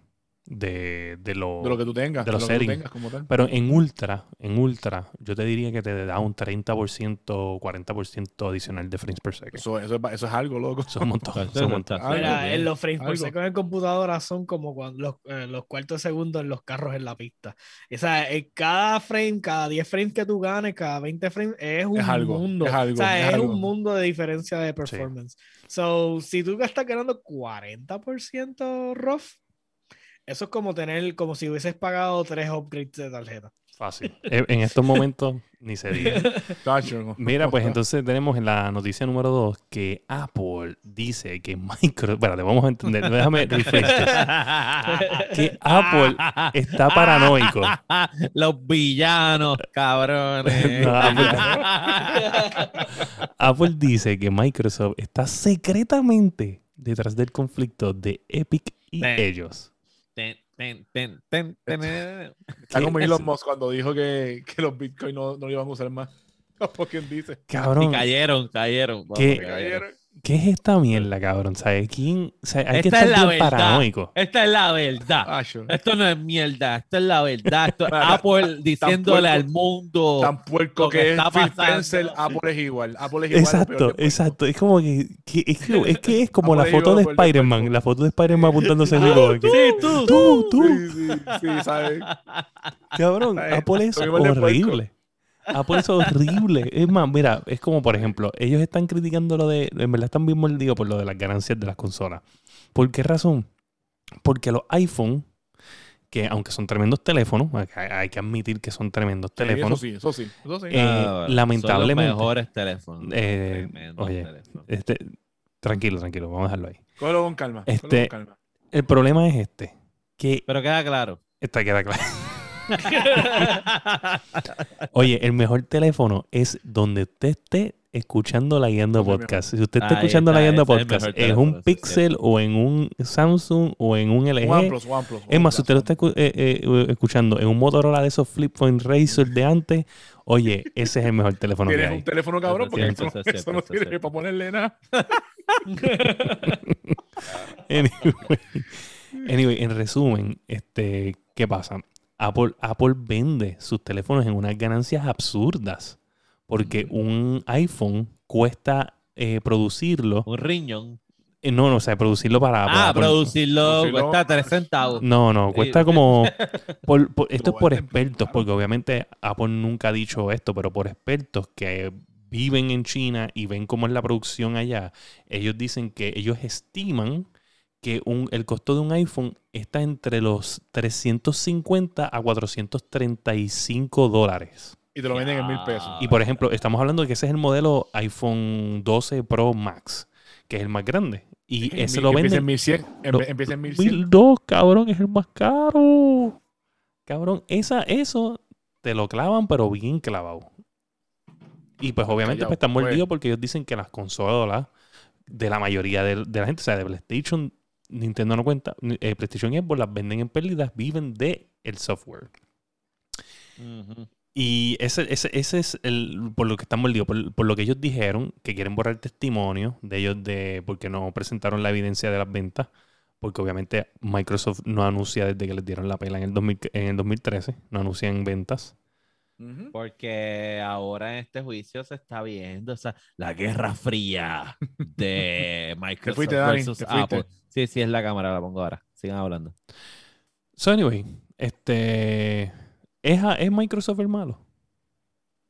de, de lo... De lo que tú tengas. de De, los lo que tú settings. tengas como tal. Pero en ultra, en ultra, yo te diría que te da un 30%, 40% adicional de frames per second. Eso, eso, es, eso es algo, loco. Son un montón, Eso son un montón. Mira, en los frames por algo. segundo en computadora son como cuando los, eh, los cuartos de segundo en los carros en la pista. O sea, en cada frame, cada 10 frames que tú ganes, cada 20 frames, es un algo, mundo. es algo, o sea, es es, algo. un mundo de diferencia de performance. So, si tú estás ganando 40% rough, eso es como tener, como si hubieses pagado tres upgrades de tarjeta. Fácil. En estos momentos, ni se diga. Mira, pues entonces tenemos en la noticia número 2 que Apple dice que Microsoft... Espérate, vamos a entender. Déjame. Que Apple está paranoico. Los villanos, cabrones. No, Apple dice que Microsoft está secretamente detrás del conflicto de Epic y ellos. Ten, ten, ten, ten, ten, ten. Está ¿Qué como es? Elon Musk cuando dijo que, que los Bitcoin no, no lo iban a usar más. ¿Por quién dice? Y Cabrón, cayeron, cayeron. vamos, ¿Qué? cayeron. ¿Qué es esta mierda, cabrón? ¿Sabes quién? Hay que Esta estar es la bien verdad. paranoico. Esta es la verdad. Esto no es mierda, esto es la verdad. Esto es Apple diciéndole puerco. al mundo. Tan puerco que que es Phil. Spencer, Apple es igual. Apple es igual. Exacto, que exacto. Es como que, que- es, que es que es como la foto de Spider-Man, la foto de Spider-Man apuntándose en el Sí, tú. Tú, tú. Sí, sí, sí, ¿sabes? Cabrón, Apple es son de horrible. Apple es horrible. Es más, mira, es como por ejemplo, ellos están criticando lo de, en verdad están bien mordidos por lo de las ganancias de las consolas. ¿Por qué razón? Porque los iPhone, que aunque son tremendos teléfonos, hay, que admitir que son tremendos Sí, teléfonos. Eso sí, eso sí. Eso sí. Eh, Ah, bueno, lamentablemente- Son los mejores teléfonos. Eh, Tremendos oye, teléfonos. Este, tranquilo, tranquilo, vamos a dejarlo ahí. Cógelo con calma. Este- con calma. El problema es este, que Pero queda claro. esta queda claro. Oye, el mejor teléfono es donde usted esté escuchando la guiando es podcast. Si usted está Ahí escuchando la guiando es podcast mejor en un es Pixel o en un Samsung o en un LG. OnePlus, OnePlus. Es más, si usted lo está escu- eh, eh, escuchando en un Motorola de esos flip phone Razr de antes, oye, ese es el mejor teléfono que Tienes hay. un teléfono cabrón porque es eso, no- eso es no es sirve para ponerle nada. Anyway, anyway, en resumen, este, ¿qué pasa? Apple, Apple vende sus teléfonos en unas ganancias absurdas. Porque un iPhone cuesta eh, producirlo. Un riñón. eh, no, no, o sea, producirlo para Apple. Ah, Apple- producirlo Producirlo- cuesta 3 centavos. No, no, cuesta como. por- por- esto es por expertos, porque obviamente Apple nunca ha dicho esto, pero por expertos que viven en China y ven cómo es la producción allá, ellos dicen que ellos estiman que un, el costo de un iPhone está entre los 350 a 435 dólares. Y te lo venden en mil pesos. Y por ejemplo, estamos hablando de que ese es el modelo iPhone 12 Pro Max, que es el más grande. Y En ese mil- lo Empieza en venden 1100. em- No, Empieza en 1100. 1002, cabrón, es el más caro. Cabrón, esa, eso te lo clavan, pero bien clavado. Y pues obviamente pues, están pues. mordidos porque ellos dicen que las consolas de la mayoría de, de la gente, o sea, de PlayStation, Nintendo no cuenta, eh, PlayStation y Xbox las venden en pérdidas, viven de el software. Y ese, ese, ese es el, por lo que están mordidos, por, por lo que ellos dijeron, que quieren borrar el testimonio de ellos de porque no presentaron la evidencia de las ventas, porque obviamente Microsoft no anuncia desde que les dieron la pela en el, 2000 en el 2013, no anuncian ventas. Porque ahora en este juicio se está viendo o sea, la guerra fría de Microsoft fuiste, versus. Apple. Sí, sí, es la cámara, la pongo ahora. Sigan hablando. So anyway, este ¿es, ¿es Microsoft el malo?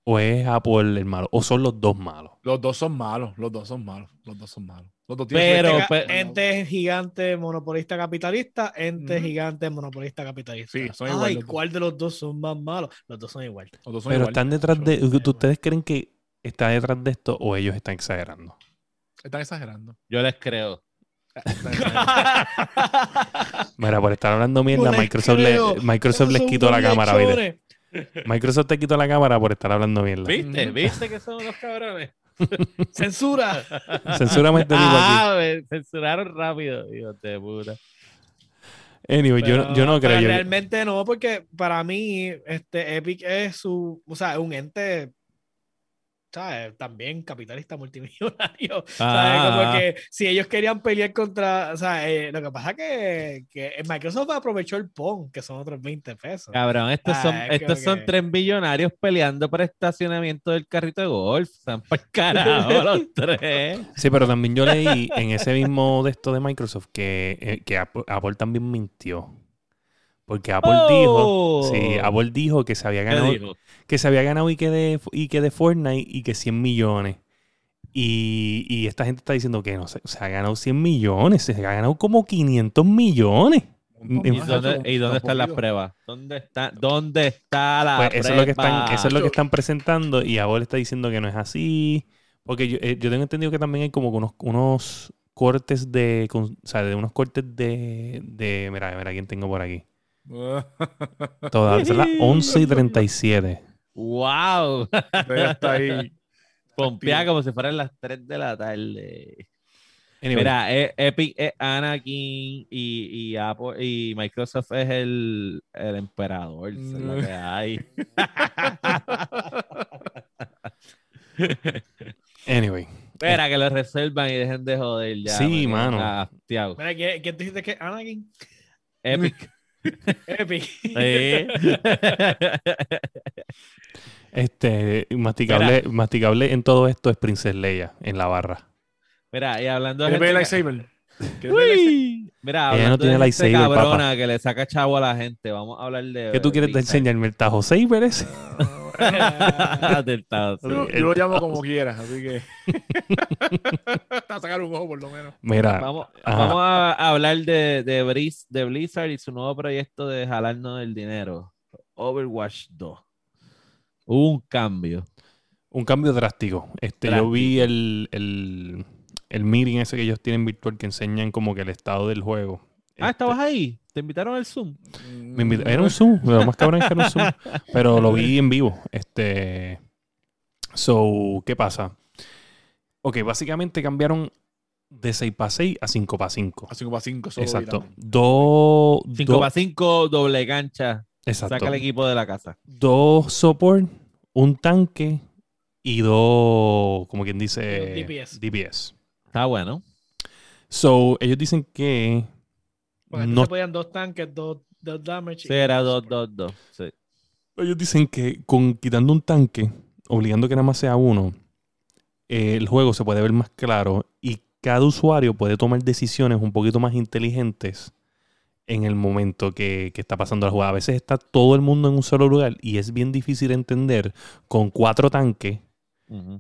¿O es Apple el malo? ¿O son los dos malos? Los dos son malos. Los dos son malos. Los dos son malos. Pero, pero- ente gigante monopolista capitalista, ente Ujú. gigante monopolista capitalista. Sí, son igual Ay. ¿cuál de los dos son más malos? Los dos son igual. Los dos son Pero igual. están detrás de... ¿Ustedes creen que está detrás de esto o ellos están exagerando? Están exagerando. Yo les creo. Exagerando. Mira, por estar hablando mierda, les Microsoft, le, Microsoft les quitó la cámara, ¿viste? Microsoft te quitó la cámara por estar hablando mierda. ¿Viste? ¿Viste que son unos cabrones? Censura. Censúrame este aquí. ah, me censuraron rápido. Hijos de puta. Anyway, yo, no- yo no Pero creo. yo- realmente no, porque para mí, este Epic es su, o sea, un ente, ¿sabes? También capitalista multimillonario. ¿sabes? Ah. Como que si ellos querían pelear contra, o sea, eh, lo que pasa que, que Microsoft aprovechó el PON, que son otros 20 pesos. Cabrón, estos son, Ah, es estos son que- tres billonarios peleando por estacionamiento del carrito de golf. Están por carajo los tres. Sí, pero también yo leí en ese mismo de esto de Microsoft que, eh, que Apple, Apple también mintió. Porque Apple Oh. dijo, sí, Apple dijo que se había ¿Qué ganado, que se había ganado y que de, y que de Fortnite y que 100 millones. Y, y esta gente está diciendo que no se, se ha ganado 100 millones, se ha ganado como 500 millones. ¿Y ¿Y poquito, dónde, y dónde están las pruebas? ¿Dónde está, dónde está la Pues eso es lo que prueba? están, eso es lo que están presentando y Apple está diciendo que no es así. Porque yo, eh, yo tengo entendido que también hay como unos, unos cortes de, con- o sea, de unos cortes de, de, mira, mira quién tengo por aquí. Todas, son las 11 y 37. ¡Wow! Ya está ahí. Pompea como si fueran las 3 de la tarde. Anyway, Mira, eh, Epic es Anakin y, y, Apple, y Microsoft es el, el emperador. es la que hay. anyway. Espera, que lo resuelvan y dejen de joder ya. Sí, mano. Mira, ¿quién, quién te dijiste que Anakin? Epic. Epic. Sí. Este, masticable, masticable en todo esto es Princess Leia en la barra. Mira, y hablando de ¿Quieres ver el gente que- lightsaber? Uy. Mira, Ella no tiene de gente lightsaber, cabrona que le saca chavo a la gente. Vamos a hablar de. ¿Qué tú quieres enseñarme el Tajo Saber ese? Yo, yo lo llamo como quieras, así que. a sacar un ojo por lo menos. Mira, Vamos, a hablar de, de, Briz- de Blizzard y su nuevo proyecto de jalarnos el dinero. Overwatch 2. Hubo un cambio. un cambio drástico. Este, Yo vi el, el, el meeting ese que ellos tienen virtual que enseñan como que el estado del juego. Ah, Este, ¿estabas ahí? ¿Te invitaron al Zoom? Me invitó- era un Zoom, lo más cabrón es que era un Zoom, pero lo vi en vivo. Este, so, ¿qué pasa? Ok, básicamente cambiaron de 6 para 6 a 5 para 5. A 5 para 5 solo. Exacto. Dos, 5 dos- para 5, doble cancha. exacto. Saca el equipo de la casa. dos support, un tanque y dos, como quien dice, DPS. DPS. Está bueno. So, ellos dicen que Porque no, se podían dos tanques, dos, dos damage. Sí, era 2, 2, 2. Sí. ellos dicen que con quitando un tanque, obligando que nada más sea uno, eh, el juego se puede ver más claro y cada usuario puede tomar decisiones un poquito más inteligentes en el momento que, que está pasando la jugada. A veces está todo el mundo en un solo lugar y es bien difícil entender con cuatro tanques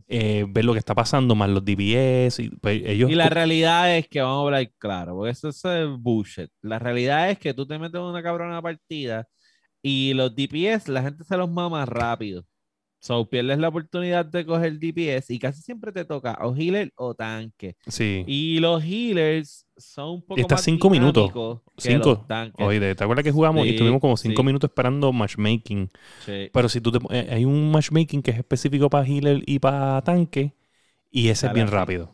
Eh, ver lo que está pasando, más los DBS. Y, pues, ellos Y la realidad es que vamos a hablar claro, porque eso es eh, bullshit. La realidad es que tú te metes en una cabrona partida y los DPS, la gente se los mama rápido. So pierdes la oportunidad de coger DPS y casi siempre te toca o healer o tanque. Sí. Y los healers son un poco está más cinco minutos. que Cinco. los tanques. Oye, ¿te acuerdas que jugamos y estuvimos como cinco sí. minutos esperando matchmaking? Sí. Pero si tú te, eh, hay un matchmaking que es específico para healer y para tanque, y ese es bien rápido.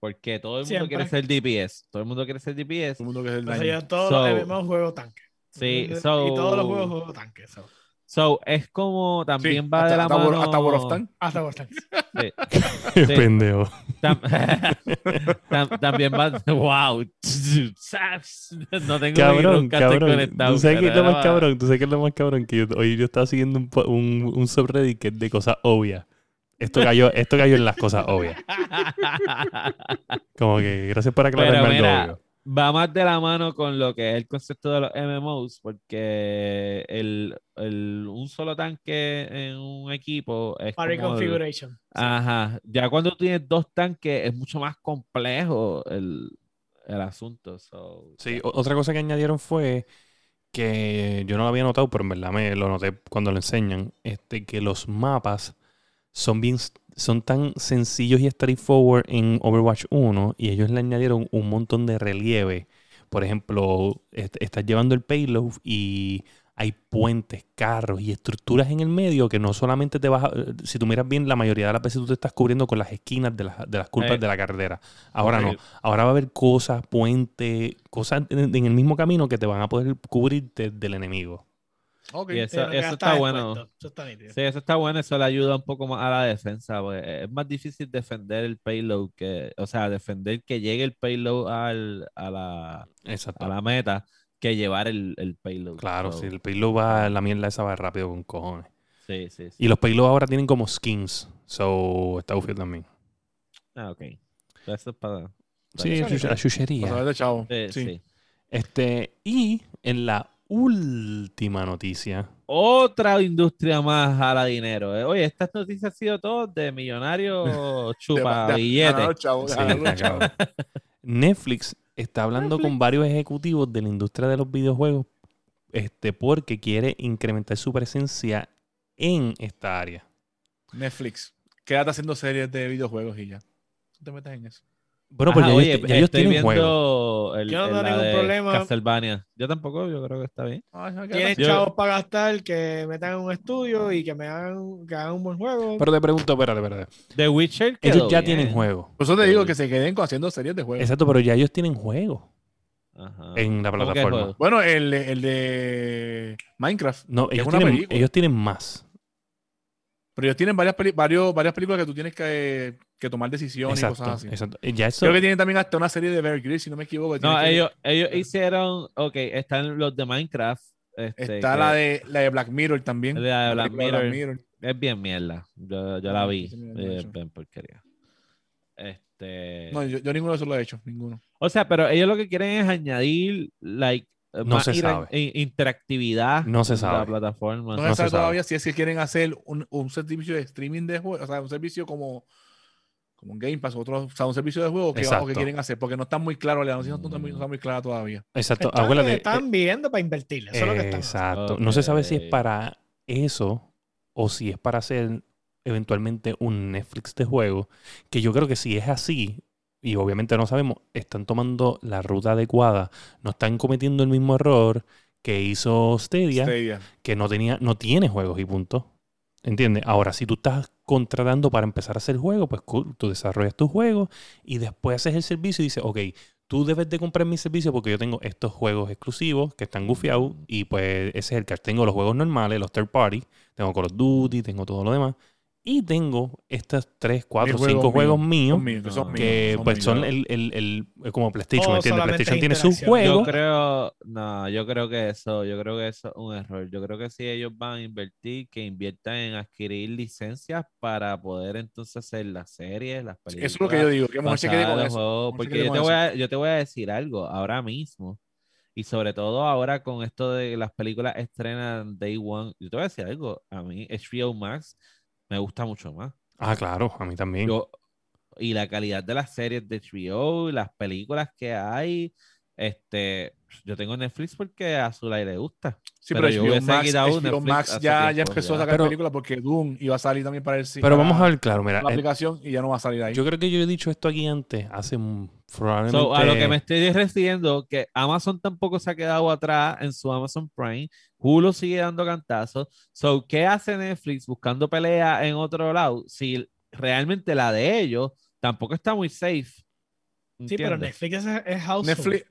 Porque todo el mundo Siempre. quiere ser DPS. Todo el mundo quiere ser DPS. Todo el mundo que es el O sea, yo todos So- los juego tanque. Sí, Y todos los juegos juego tanque. so. So, es como también Sí, va hasta, de la hasta mano. Hasta World of Tanks. Hasta por tanques. Sí. Qué Sí. pendejo. Tam- tam- también va. ¡Wow! No tengo Cabrón, nunca cabrón. conectado, Tú sabes que es lo más cabrón. Tú sabes que es lo más cabrón que yo, hoy yo estaba siguiendo un, un, un subreddit que es de cosas obvias. Esto cayó, esto cayó en las cosas obvias. Como que gracias por aclararme Pero algo mira, obvio. Va más de la mano con lo que es el concepto de los MMOs, porque el, el- un solo tanque en un equipo es Party como el- configuration. Ajá. Ya cuando tú tienes dos tanques es mucho más complejo el, el asunto. so, Sí, otra cosa que añadieron fue que yo no lo había notado, pero en verdad me lo noté cuando lo enseñan, este, que los mapas son bien son tan sencillos y straightforward en Overwatch 1 y ellos le añadieron un montón de relieve. Por ejemplo, est- estás llevando el payload y hay puentes, carros y estructuras en el medio que no solamente te vas a, si tú miras bien, la mayoría de las veces tú te estás cubriendo con las esquinas de las, de las curvas Eh. de la carretera. Ahora no. Ahora va a haber cosas, puentes, cosas en, en el mismo camino que te van a poder cubrir de- del enemigo. Y eso, ya eso está bueno. Eso está nítido. Sí, eso está bueno, eso le ayuda un poco más a la defensa, porque es más difícil defender el payload que, o sea, defender que llegue el payload al, a, la, Exacto. a la meta que llevar el, el payload. Claro, So, si el payload va, la mierda esa va rápido con cojones. Sí, sí, sí. Y los payloads ahora tienen como skins. So, está ufio también. Ah, ok. Eso es para... Sí, para- la chuchería. Para de chavo. Sí. sí. Este, y en la última noticia, Otra industria más jala dinero. eh. Oye, estas noticias han sido todas de millonarios chupa billetes. está. Netflix está hablando con varios ejecutivos de la industria de los videojuegos este, porque quiere incrementar su presencia en esta área. Netflix. Quédate haciendo series de videojuegos y ya. No te metas en eso. Bueno, pues Ajá, ya, oye, ellos, ya ellos estoy tienen el, Yo no el- tengo la ningún de problema. Castlevania. Yo tampoco, yo creo que está bien. Ay, Tienen chavos para gastar, que metan en un estudio y que me hagan, que hagan un buen juego. Pero te pregunto, espérate, espérate. The Witcher Ellos ya bien. tienen juegos. Por eso te digo que se queden haciendo series de juegos. Exacto, pero ya ellos tienen juegos Ajá. en la ¿Cómo que plataforma. juego? Bueno, el, el de Minecraft. No, es ellos una tienen, ellos tienen más. Pero ellos tienen varias, peli- varios, varias películas que tú tienes que, que tomar decisiones y Exacto, cosas así. exacto. Eh, Ya eso, Creo que tienen también hasta una serie de Bear Grylls, si no me equivoco. No, que- ellos, ellos hicieron, ok, están los de Minecraft. este, Está que la de, la de Black Mirror también. La de Black Mirror. Es bien mierda. Yo, yo la Ah, vi. eh, han Es dicho. bien porquería. Este... No, yo, yo ninguno de esos lo he hecho, ninguno. O sea, pero ellos lo que quieren es añadir, like, eh, No más se ir- sabe. in- interactividad No se en la sabe. plataforma. No, No se sabe sabe. todavía si es que quieren hacer un, un servicio de streaming de juegos, o sea, un servicio como, como un Game Pass, otro, o sea, un servicio de juego que, o que quieren hacer, porque no está muy claro, la noticia no está muy, no está muy clara todavía. Exacto. Están, Acuérdate. están viendo para invertir. Eso es lo que están haciendo. Exacto. No se sabe si es para eso o si es para hacer eventualmente un Netflix de juego. Que yo creo que si es así, y obviamente no sabemos, están tomando la ruta adecuada. No están cometiendo el mismo error que hizo Stadia, Stadia. que no tenía, no tiene juegos y punto. ¿Entiendes? Ahora, si tú estás contratando para empezar a hacer juego, pues tú desarrollas tu juego y después haces el servicio y dices, ok, tú debes de comprar mi servicio porque yo tengo estos juegos exclusivos que están gufiados y pues ese es el que tengo los juegos normales, los third party, tengo Call of Duty, tengo todo lo demás y tengo estos 3, 4, Mis 5 juegos míos Son míos, que son que míos, pues son el, el, el- como PlayStation, O ¿me entiendes? PlayStation tiene sus juegos. Yo creo, no, yo creo que eso, yo creo que eso es un error. Yo creo que si ellos van a invertir, que inviertan en adquirir licencias para poder entonces hacer las series, las películas. Eso es lo que yo digo, que mejor se quede con eso. juegos, porque yo te, voy eso. a, yo te voy a decir algo ahora mismo. Y sobre todo ahora con esto de las películas estrenan Day One. Yo te voy a decir algo. A mí HBO Max me gusta mucho más. Ah, claro, a mí también. Yo, y la calidad de las series de HBO, y las películas que hay, este, yo tengo Netflix porque a Zulay le gusta. Sí, pero pero, yo Max, HBO Netflix Max ya, ya empezó a sacar Pero- películas porque Doom iba a salir también para el cine. Pero vamos a para ver claro, mira, la eh, aplicación y ya no va a salir ahí. yo creo que yo he dicho esto aquí antes, hace un- probablemente... So, a lo que me estoy refiriendo, que Amazon tampoco se ha quedado atrás en su Amazon Prime, Hulu sigue dando cantazos. So, ¿qué hace Netflix buscando pelea en otro lado? Si realmente la de ellos tampoco está muy safe. Sí, pero. Netflix es, es household. Netflix,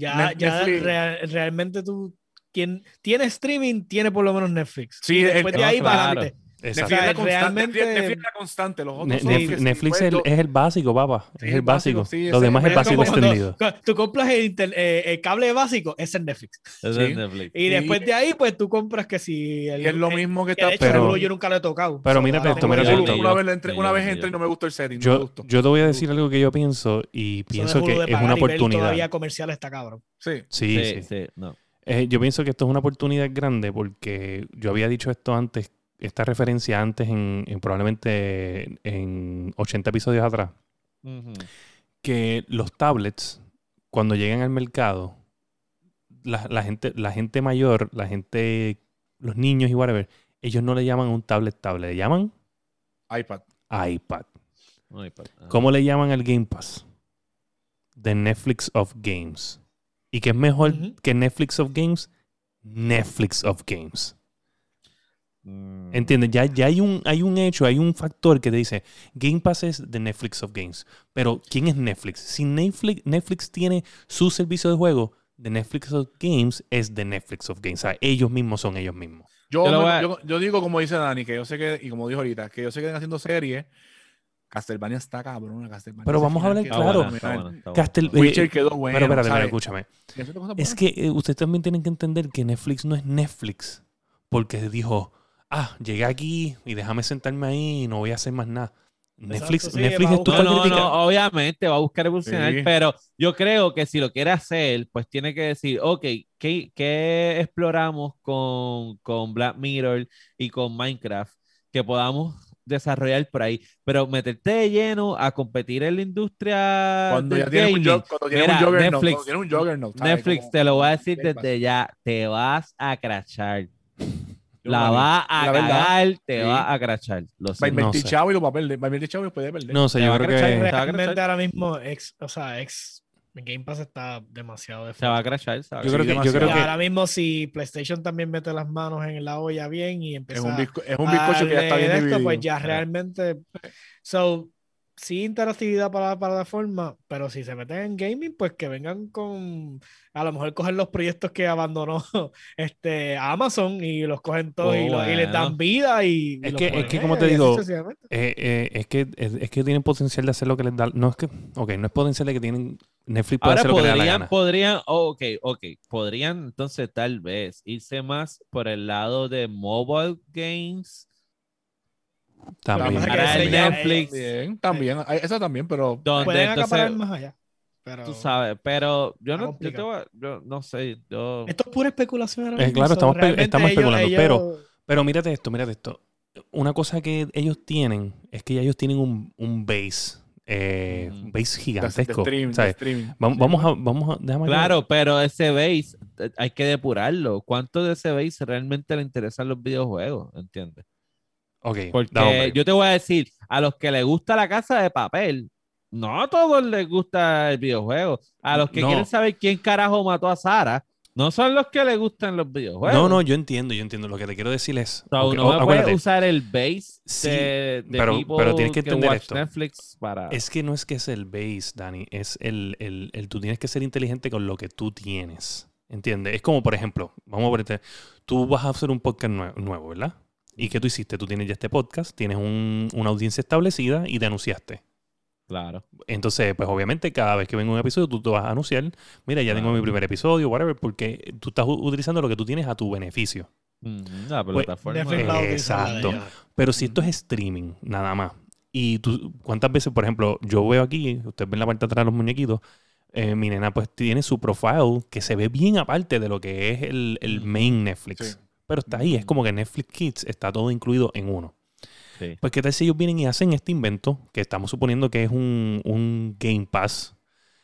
Ya, ya real- realmente tú. Quien tiene streaming tiene por lo menos Netflix. Sí, Y el- después de ahí claro. Exacto. Netflix es la realmente- Netflix- Netflix es la constante. Los Ne- otros Netflix es el, puesto- es el básico, papá. Sí, es el básico. básico, sí, Lo demás es el básico extendido. Tú compras el, eh, el cable básico, es Netflix. Eso Sí. es Netflix. Y después de ahí, pues tú compras que si. El, es lo el- mismo que está. de hecho, Pero- yo nunca lo he tocado. pero mira ahora esto, mira el esto. Yo- Una vez, entré- yo- una vez yo- entré y no me gustó el setting. no me Yo, gustó. yo te voy a decir algo que yo pienso y pienso que es una oportunidad. Todavía comercial está cabrón. Sí. Sí, Sí, sí. sí, no. Eh, yo pienso que esto es una oportunidad grande porque yo había dicho esto antes, esta referencia antes en, en probablemente en 80 episodios atrás, que los tablets cuando llegan al mercado, la, la gente, la gente mayor, la gente, los niños y whatever, ellos no le llaman un tablet tablet, le llaman iPad. iPad. Pa- ah. ¿Cómo le llaman al Game Pass? The Netflix of Games. ¿Y qué es mejor que Netflix of Games? Netflix of Games. Mm. ¿Entiendes? Ya, ya hay, un, hay un hecho, hay un factor que te dice Game Pass es The Netflix of Games. Pero ¿quién es Netflix? Si Netflix, Netflix tiene su servicio de juego, The Netflix of Games es The Netflix of Games. O sea, ellos mismos son ellos mismos. Yo, Yo a- digo como dice Dani, que yo sé que, y como dijo ahorita, que yo sé que están haciendo series. Castlevania está cabrón. Castlevania Pero vamos a hablar quedó claro. buena, está fenomenal. buena, está buena. Castel- Witcher eh, quedó bueno. pero espérate, escúchame. Es que eh, ustedes también tienen que entender que Netflix no es Netflix. Porque dijo, ah, llegué aquí y déjame sentarme ahí y no voy a hacer más nada. Netflix, sí, Netflix es tu No, no, no, obviamente va a buscar evolucionar, Sí. pero yo creo que si lo quiere hacer, pues tiene que decir, ok, ¿qué, qué exploramos con, con Black Mirror y con Minecraft que podamos desarrollar por ahí? Pero meterte de lleno a competir en la industria Cuando ya tienes un, gaming, jog- cuando tienes Mira, un juggernaut, Netflix- cuando tienes un. Netflix, Como- te lo voy a decir desde ya, te vas a crachar. La no va a La verdad, cagar, te sí. va a crachar. Lo Va a invertir sé. chavo y lo va a perder. Va a invertir chavo y puede perder. No sé, Te yo va creo crachar, que... va Realmente ahora mismo, ex, o sea, ex, Game Pass está demasiado de Se va a crachar. se va a Yo creo que, yo creo que ahora mismo si PlayStation también mete las manos en la olla bien y es empieza un, bizco- es un bizcocho que ya está bien esto, dividido. pues ya realmente so sí interactividad para la plataforma, pero si se meten en gaming, pues que vengan con a lo mejor cogen los proyectos que abandonó este Amazon y los cogen todos Oh, y, los- y les dan bueno. vida y, y Es que- es que como te digo. Eh, eh, es que es, es que tienen potencial de hacer lo que les da. No es que, ok, no es potencial de que tienen Netflix puede Ahora hacer lo que le da la podrían, gana. podrían, oh, ok, ok, podrían entonces tal vez irse más por el lado de mobile games, También. Para el Netflix. También, también. Ay, Esa también, pero donde pueden entonces acaparar más allá. pero tú sabes, pero yo no, yo, te complicado. voy a- yo no sé, yo... esto es pura especulación. ahora Eh, claro, estamos estamos especulando, pero- ellos- Pero mírate esto, mírate esto. Una cosa que ellos tienen es que ya ellos tienen un, un base, eh, base de gigantesco. Vamos, Sí, vamos a, vamos a, déjame Claro, pero ese base hay que depurarlo. ¿Cuánto de ese base realmente le interesan los videojuegos? ¿Entiendes? Ok, Porque yo te voy a decir, a los que les gusta la casa de papel, no a todos les gusta el videojuego. A los que No. quieren saber quién carajo mató a Sara, no son los que les gustan los videojuegos. No, no, yo entiendo, yo entiendo. Lo que te quiero decir es. O- me puedes acuérdate, usar el base Sí, de, de pero- pero tienes que entender watch esto. Netflix para... es que no es que es el base, Dani. Es el, el, el- Tú tienes que ser inteligente con lo que tú tienes. ¿Entiendes? Es como, por ejemplo, vamos a ponerte. Tú vas a hacer un podcast nue- nuevo, ¿verdad? ¿Y qué tú hiciste? Tú tienes ya este podcast, tienes un- una audiencia establecida y te anunciaste. Claro. Entonces, pues obviamente cada vez que venga un episodio tú te vas a anunciar, mira, ya tengo mi primer episodio, whatever, porque tú estás utilizando lo que tú tienes a tu beneficio. Mm, La Pues, plataforma. De Exacto. Pero si esto es streaming, nada más. Y tú, ¿cuántas veces, por ejemplo, yo veo aquí, ustedes ven la parte de atrás de los muñequitos, eh, mi nena pues tiene su profile que se ve bien aparte de lo que es el, el Mm. main Netflix. Sí. Pero está ahí, es como que Netflix Kids está todo incluido en uno. Sí. Pues qué tal si ellos vienen y hacen este invento, que estamos suponiendo que es un, un Game Pass,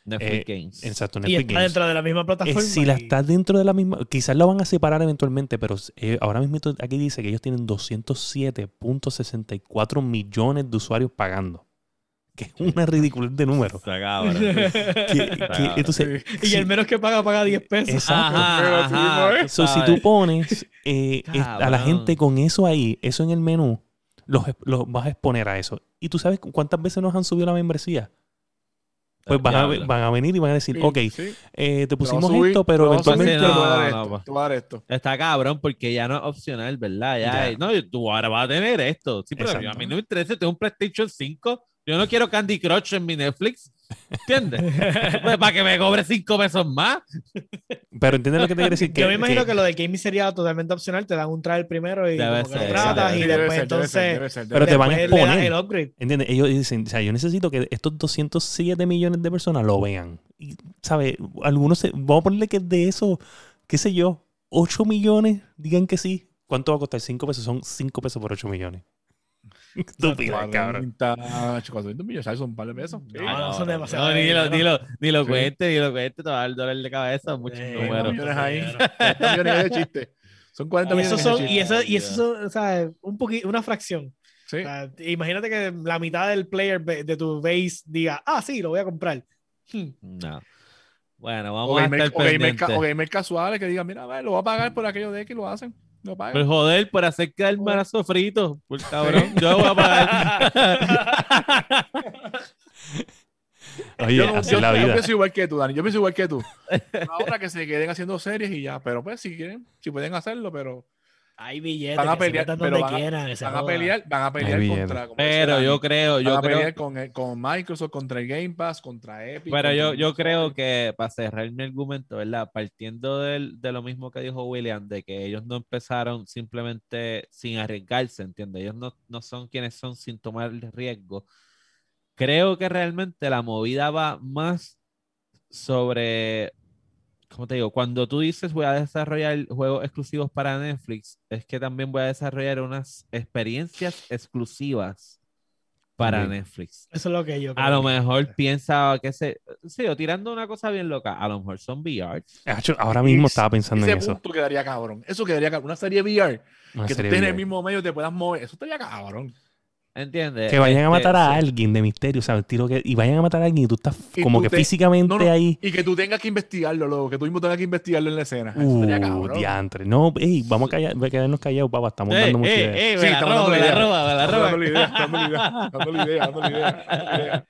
Netflix eh, Games. exacto, Y Netflix está Games. dentro de la misma Eh, plataforma. si la y- está dentro de la misma, quizás lo van a separar eventualmente, pero eh, ahora mismo aquí dice que ellos tienen 207.64 millones de usuarios pagando. Que es una ridiculez de número. Entonces, y el menos que paga, paga 10 pesos. Exacto. Ajá, so, si tú pones eh, a la gente con eso ahí, eso en el menú, los, los vas a exponer a eso. ¿Y tú sabes cuántas veces nos han subido la membresía? Pues van a, Diablo. van a venir y van a decir, Sí, ok, sí. eh, te pusimos subir, esto, pero eventualmente... No, esto, no, a dar esto. Está cabrón porque ya no es opcional, ¿verdad? Ya, Ya. No, tú ahora vas a tener esto. Sí, pero Exacto. a mí no me interesa, tengo un PlayStation 5. Yo no quiero Candy Crush en mi Netflix. ¿Entiendes? Pues, para que me cobre 5 pesos más. Pero entiendes lo que te quiero decir. Yo me imagino que, lo del gaming sería totalmente opcional. Te dan un trial primero y Debe como que ser, lo tratas y ser, Debe después ser, debe ser, entonces debe ser, Pero debe te van a exponer. el upgrade. ¿Entiendes? Ellos dicen, o sea, yo necesito que estos 207 millones de personas lo vean. Y, ¿sabes? Algunos, se- vamos a ponerle que de eso, qué sé yo, 8 millones digan que sí. ¿Cuánto va a costar? 5 pesos. Son 5 pesos por 8 millones. Estúpida, cabrón. 40, 400 millones, ¿sabes? Son un par de pesos. Sí. No, no, son demasiado No, ni lo, ni lo, ni lo Sí. cuente, ni lo cuente, te va a dar el dolor de cabeza, muchos Eh, números. millones ahí. dinero. 40 millones de chiste. Son 40 Y millones eso de son, chiste. y eso, y eso son, o sea, un poquito, una fracción. Sí. O sea, imagínate que la mitad del player de tu base diga, ah, sí, lo voy a comprar. Hmm. No. Bueno, O vamos a gamer, estar o, gamer, pendientes. o gamer casuales que digan, mira, a ver, lo voy a pagar por aquello de que lo hacen. Lo Pues pagan. joder, por hacer quedar mal a sofrito. Por cabrón, yo voy a pagar. Oye, yo, no- así yo- es la yo vida. pienso igual que tú, Dani. Yo pienso igual que tú. Ahora que se queden haciendo series y ya. Pero pues, si quieren, si pueden hacerlo, pero Hay billetes Van a que se pelear, metan pero donde van a- quieran. que se van a pelear, van a pelear contra. Pero yo creo, van yo a creo, pelear con, eh, con Microsoft contra el Game Pass, contra Epic. pero yo, yo creo que para cerrar mi argumento, ¿verdad? Partiendo del- de lo mismo que dijo William, de que ellos no empezaron simplemente sin arriesgarse, ¿entiendes? Ellos no, no son quienes son sin tomar el riesgo. Creo que realmente la movida va más sobre, ¿cómo te digo? Cuando tú dices voy a desarrollar juegos exclusivos para Netflix, es que también voy a desarrollar unas experiencias exclusivas para. Netflix. Eso es lo que yo creo. A lo que- mejor piensa que se. Sí, o tirando una cosa bien loca. A lo mejor son VR. Ahora mismo estaba pensando Ese en eso. punto quedaría cabrón. Eso quedaría cabrón. Una serie VR Una que tú serie estés en el VR. mismo medio y te puedas mover. Eso estaría cabrón. ¿Entiendes? Que vayan a Este, matar a sí. alguien de misterio, ¿sabes? Tiro que, y vayan a matar a alguien y tú estás Y como tú que te- físicamente No, no, ahí. Y que tú tengas que investigarlo, luego, que tú mismo tengas que investigarlo en la escena. Eso Uh, cabrón. diantre. No, ey, vamos a, callar, a quedarnos callados, papá. Estamos Eh, dando mucha eh, idea. eh, Sí, la roba, dando me la la roba, me la roba. Dándole idea, dándole idea, idea, dándole idea, dándole idea.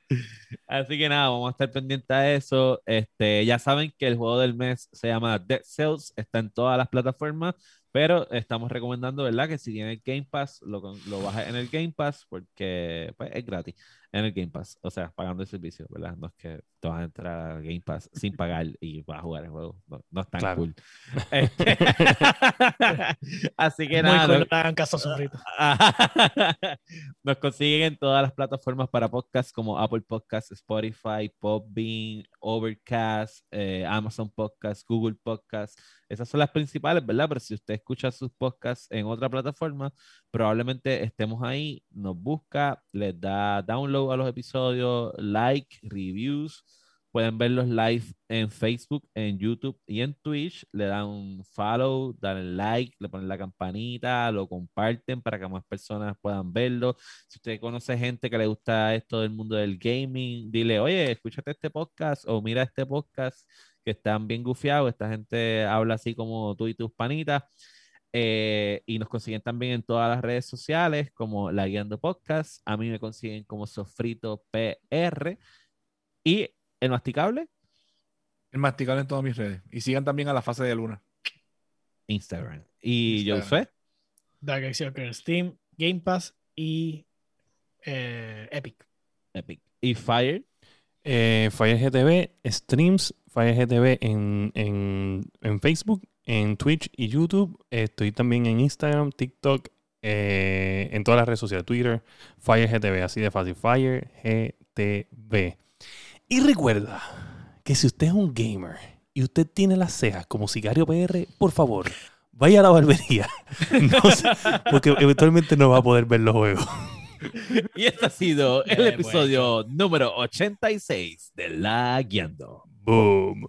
Así que nada, vamos a estar pendientes a eso. Este, ya saben que el juego del mes se llama Dead Cells, está en todas las plataformas, pero estamos recomendando, ¿verdad? Que si tiene el Game Pass, lo, lo bajes en el Game Pass porque pues, es gratis. en el Game Pass, o sea, pagando el servicio, ¿verdad? No es que te vas a entrar al Game Pass sin pagar y vas a jugar el juego, no, no es tan Claro. cool. Este, Así que Muy nada, cool, no- no hagan caso nos consiguen en todas las plataformas para podcast como Apple Podcasts, Spotify, Podbean, Overcast, eh, Amazon Podcasts, Google Podcasts. Esas son las principales, ¿verdad? Pero si usted escucha sus podcasts en otra plataforma, probablemente estemos ahí, nos busca, les da download a los episodios, like, reviews. Pueden verlos live en Facebook, en YouTube y en Twitch. Le dan un follow, dan like, le ponen la campanita, lo comparten para que más personas puedan verlo. Si usted conoce gente que le gusta esto del mundo del gaming, dile, oye, escúchate este podcast o mira este podcast que están bien gufiados. Esta gente habla así como tú y tus panitas. Eh, y nos consiguen también en todas las redes sociales como La Guiando Podcast. A mí me consiguen como Sofrito PR. Y el masticable, El masticable en todas mis redes. Y sigan también a la fase de luna. Instagram. Y Instagram. Dark Executor, Steam, Game Pass y eh, Epic. Epic. Y Fire, Eh, FireGTV, streams FireGTV en, en, en Facebook, en Twitch y YouTube. Estoy también en Instagram, TikTok, eh, en todas las redes sociales, Twitter, FireGTV, así de fácil, FireGTV. Y recuerda que si usted es un gamer y usted tiene las cejas como Sicario PR, por favor, vaya a la barbería. No sé, porque eventualmente no va a poder ver los juegos. Y este ha sido el episodio número 86 de La Guiando. Boom.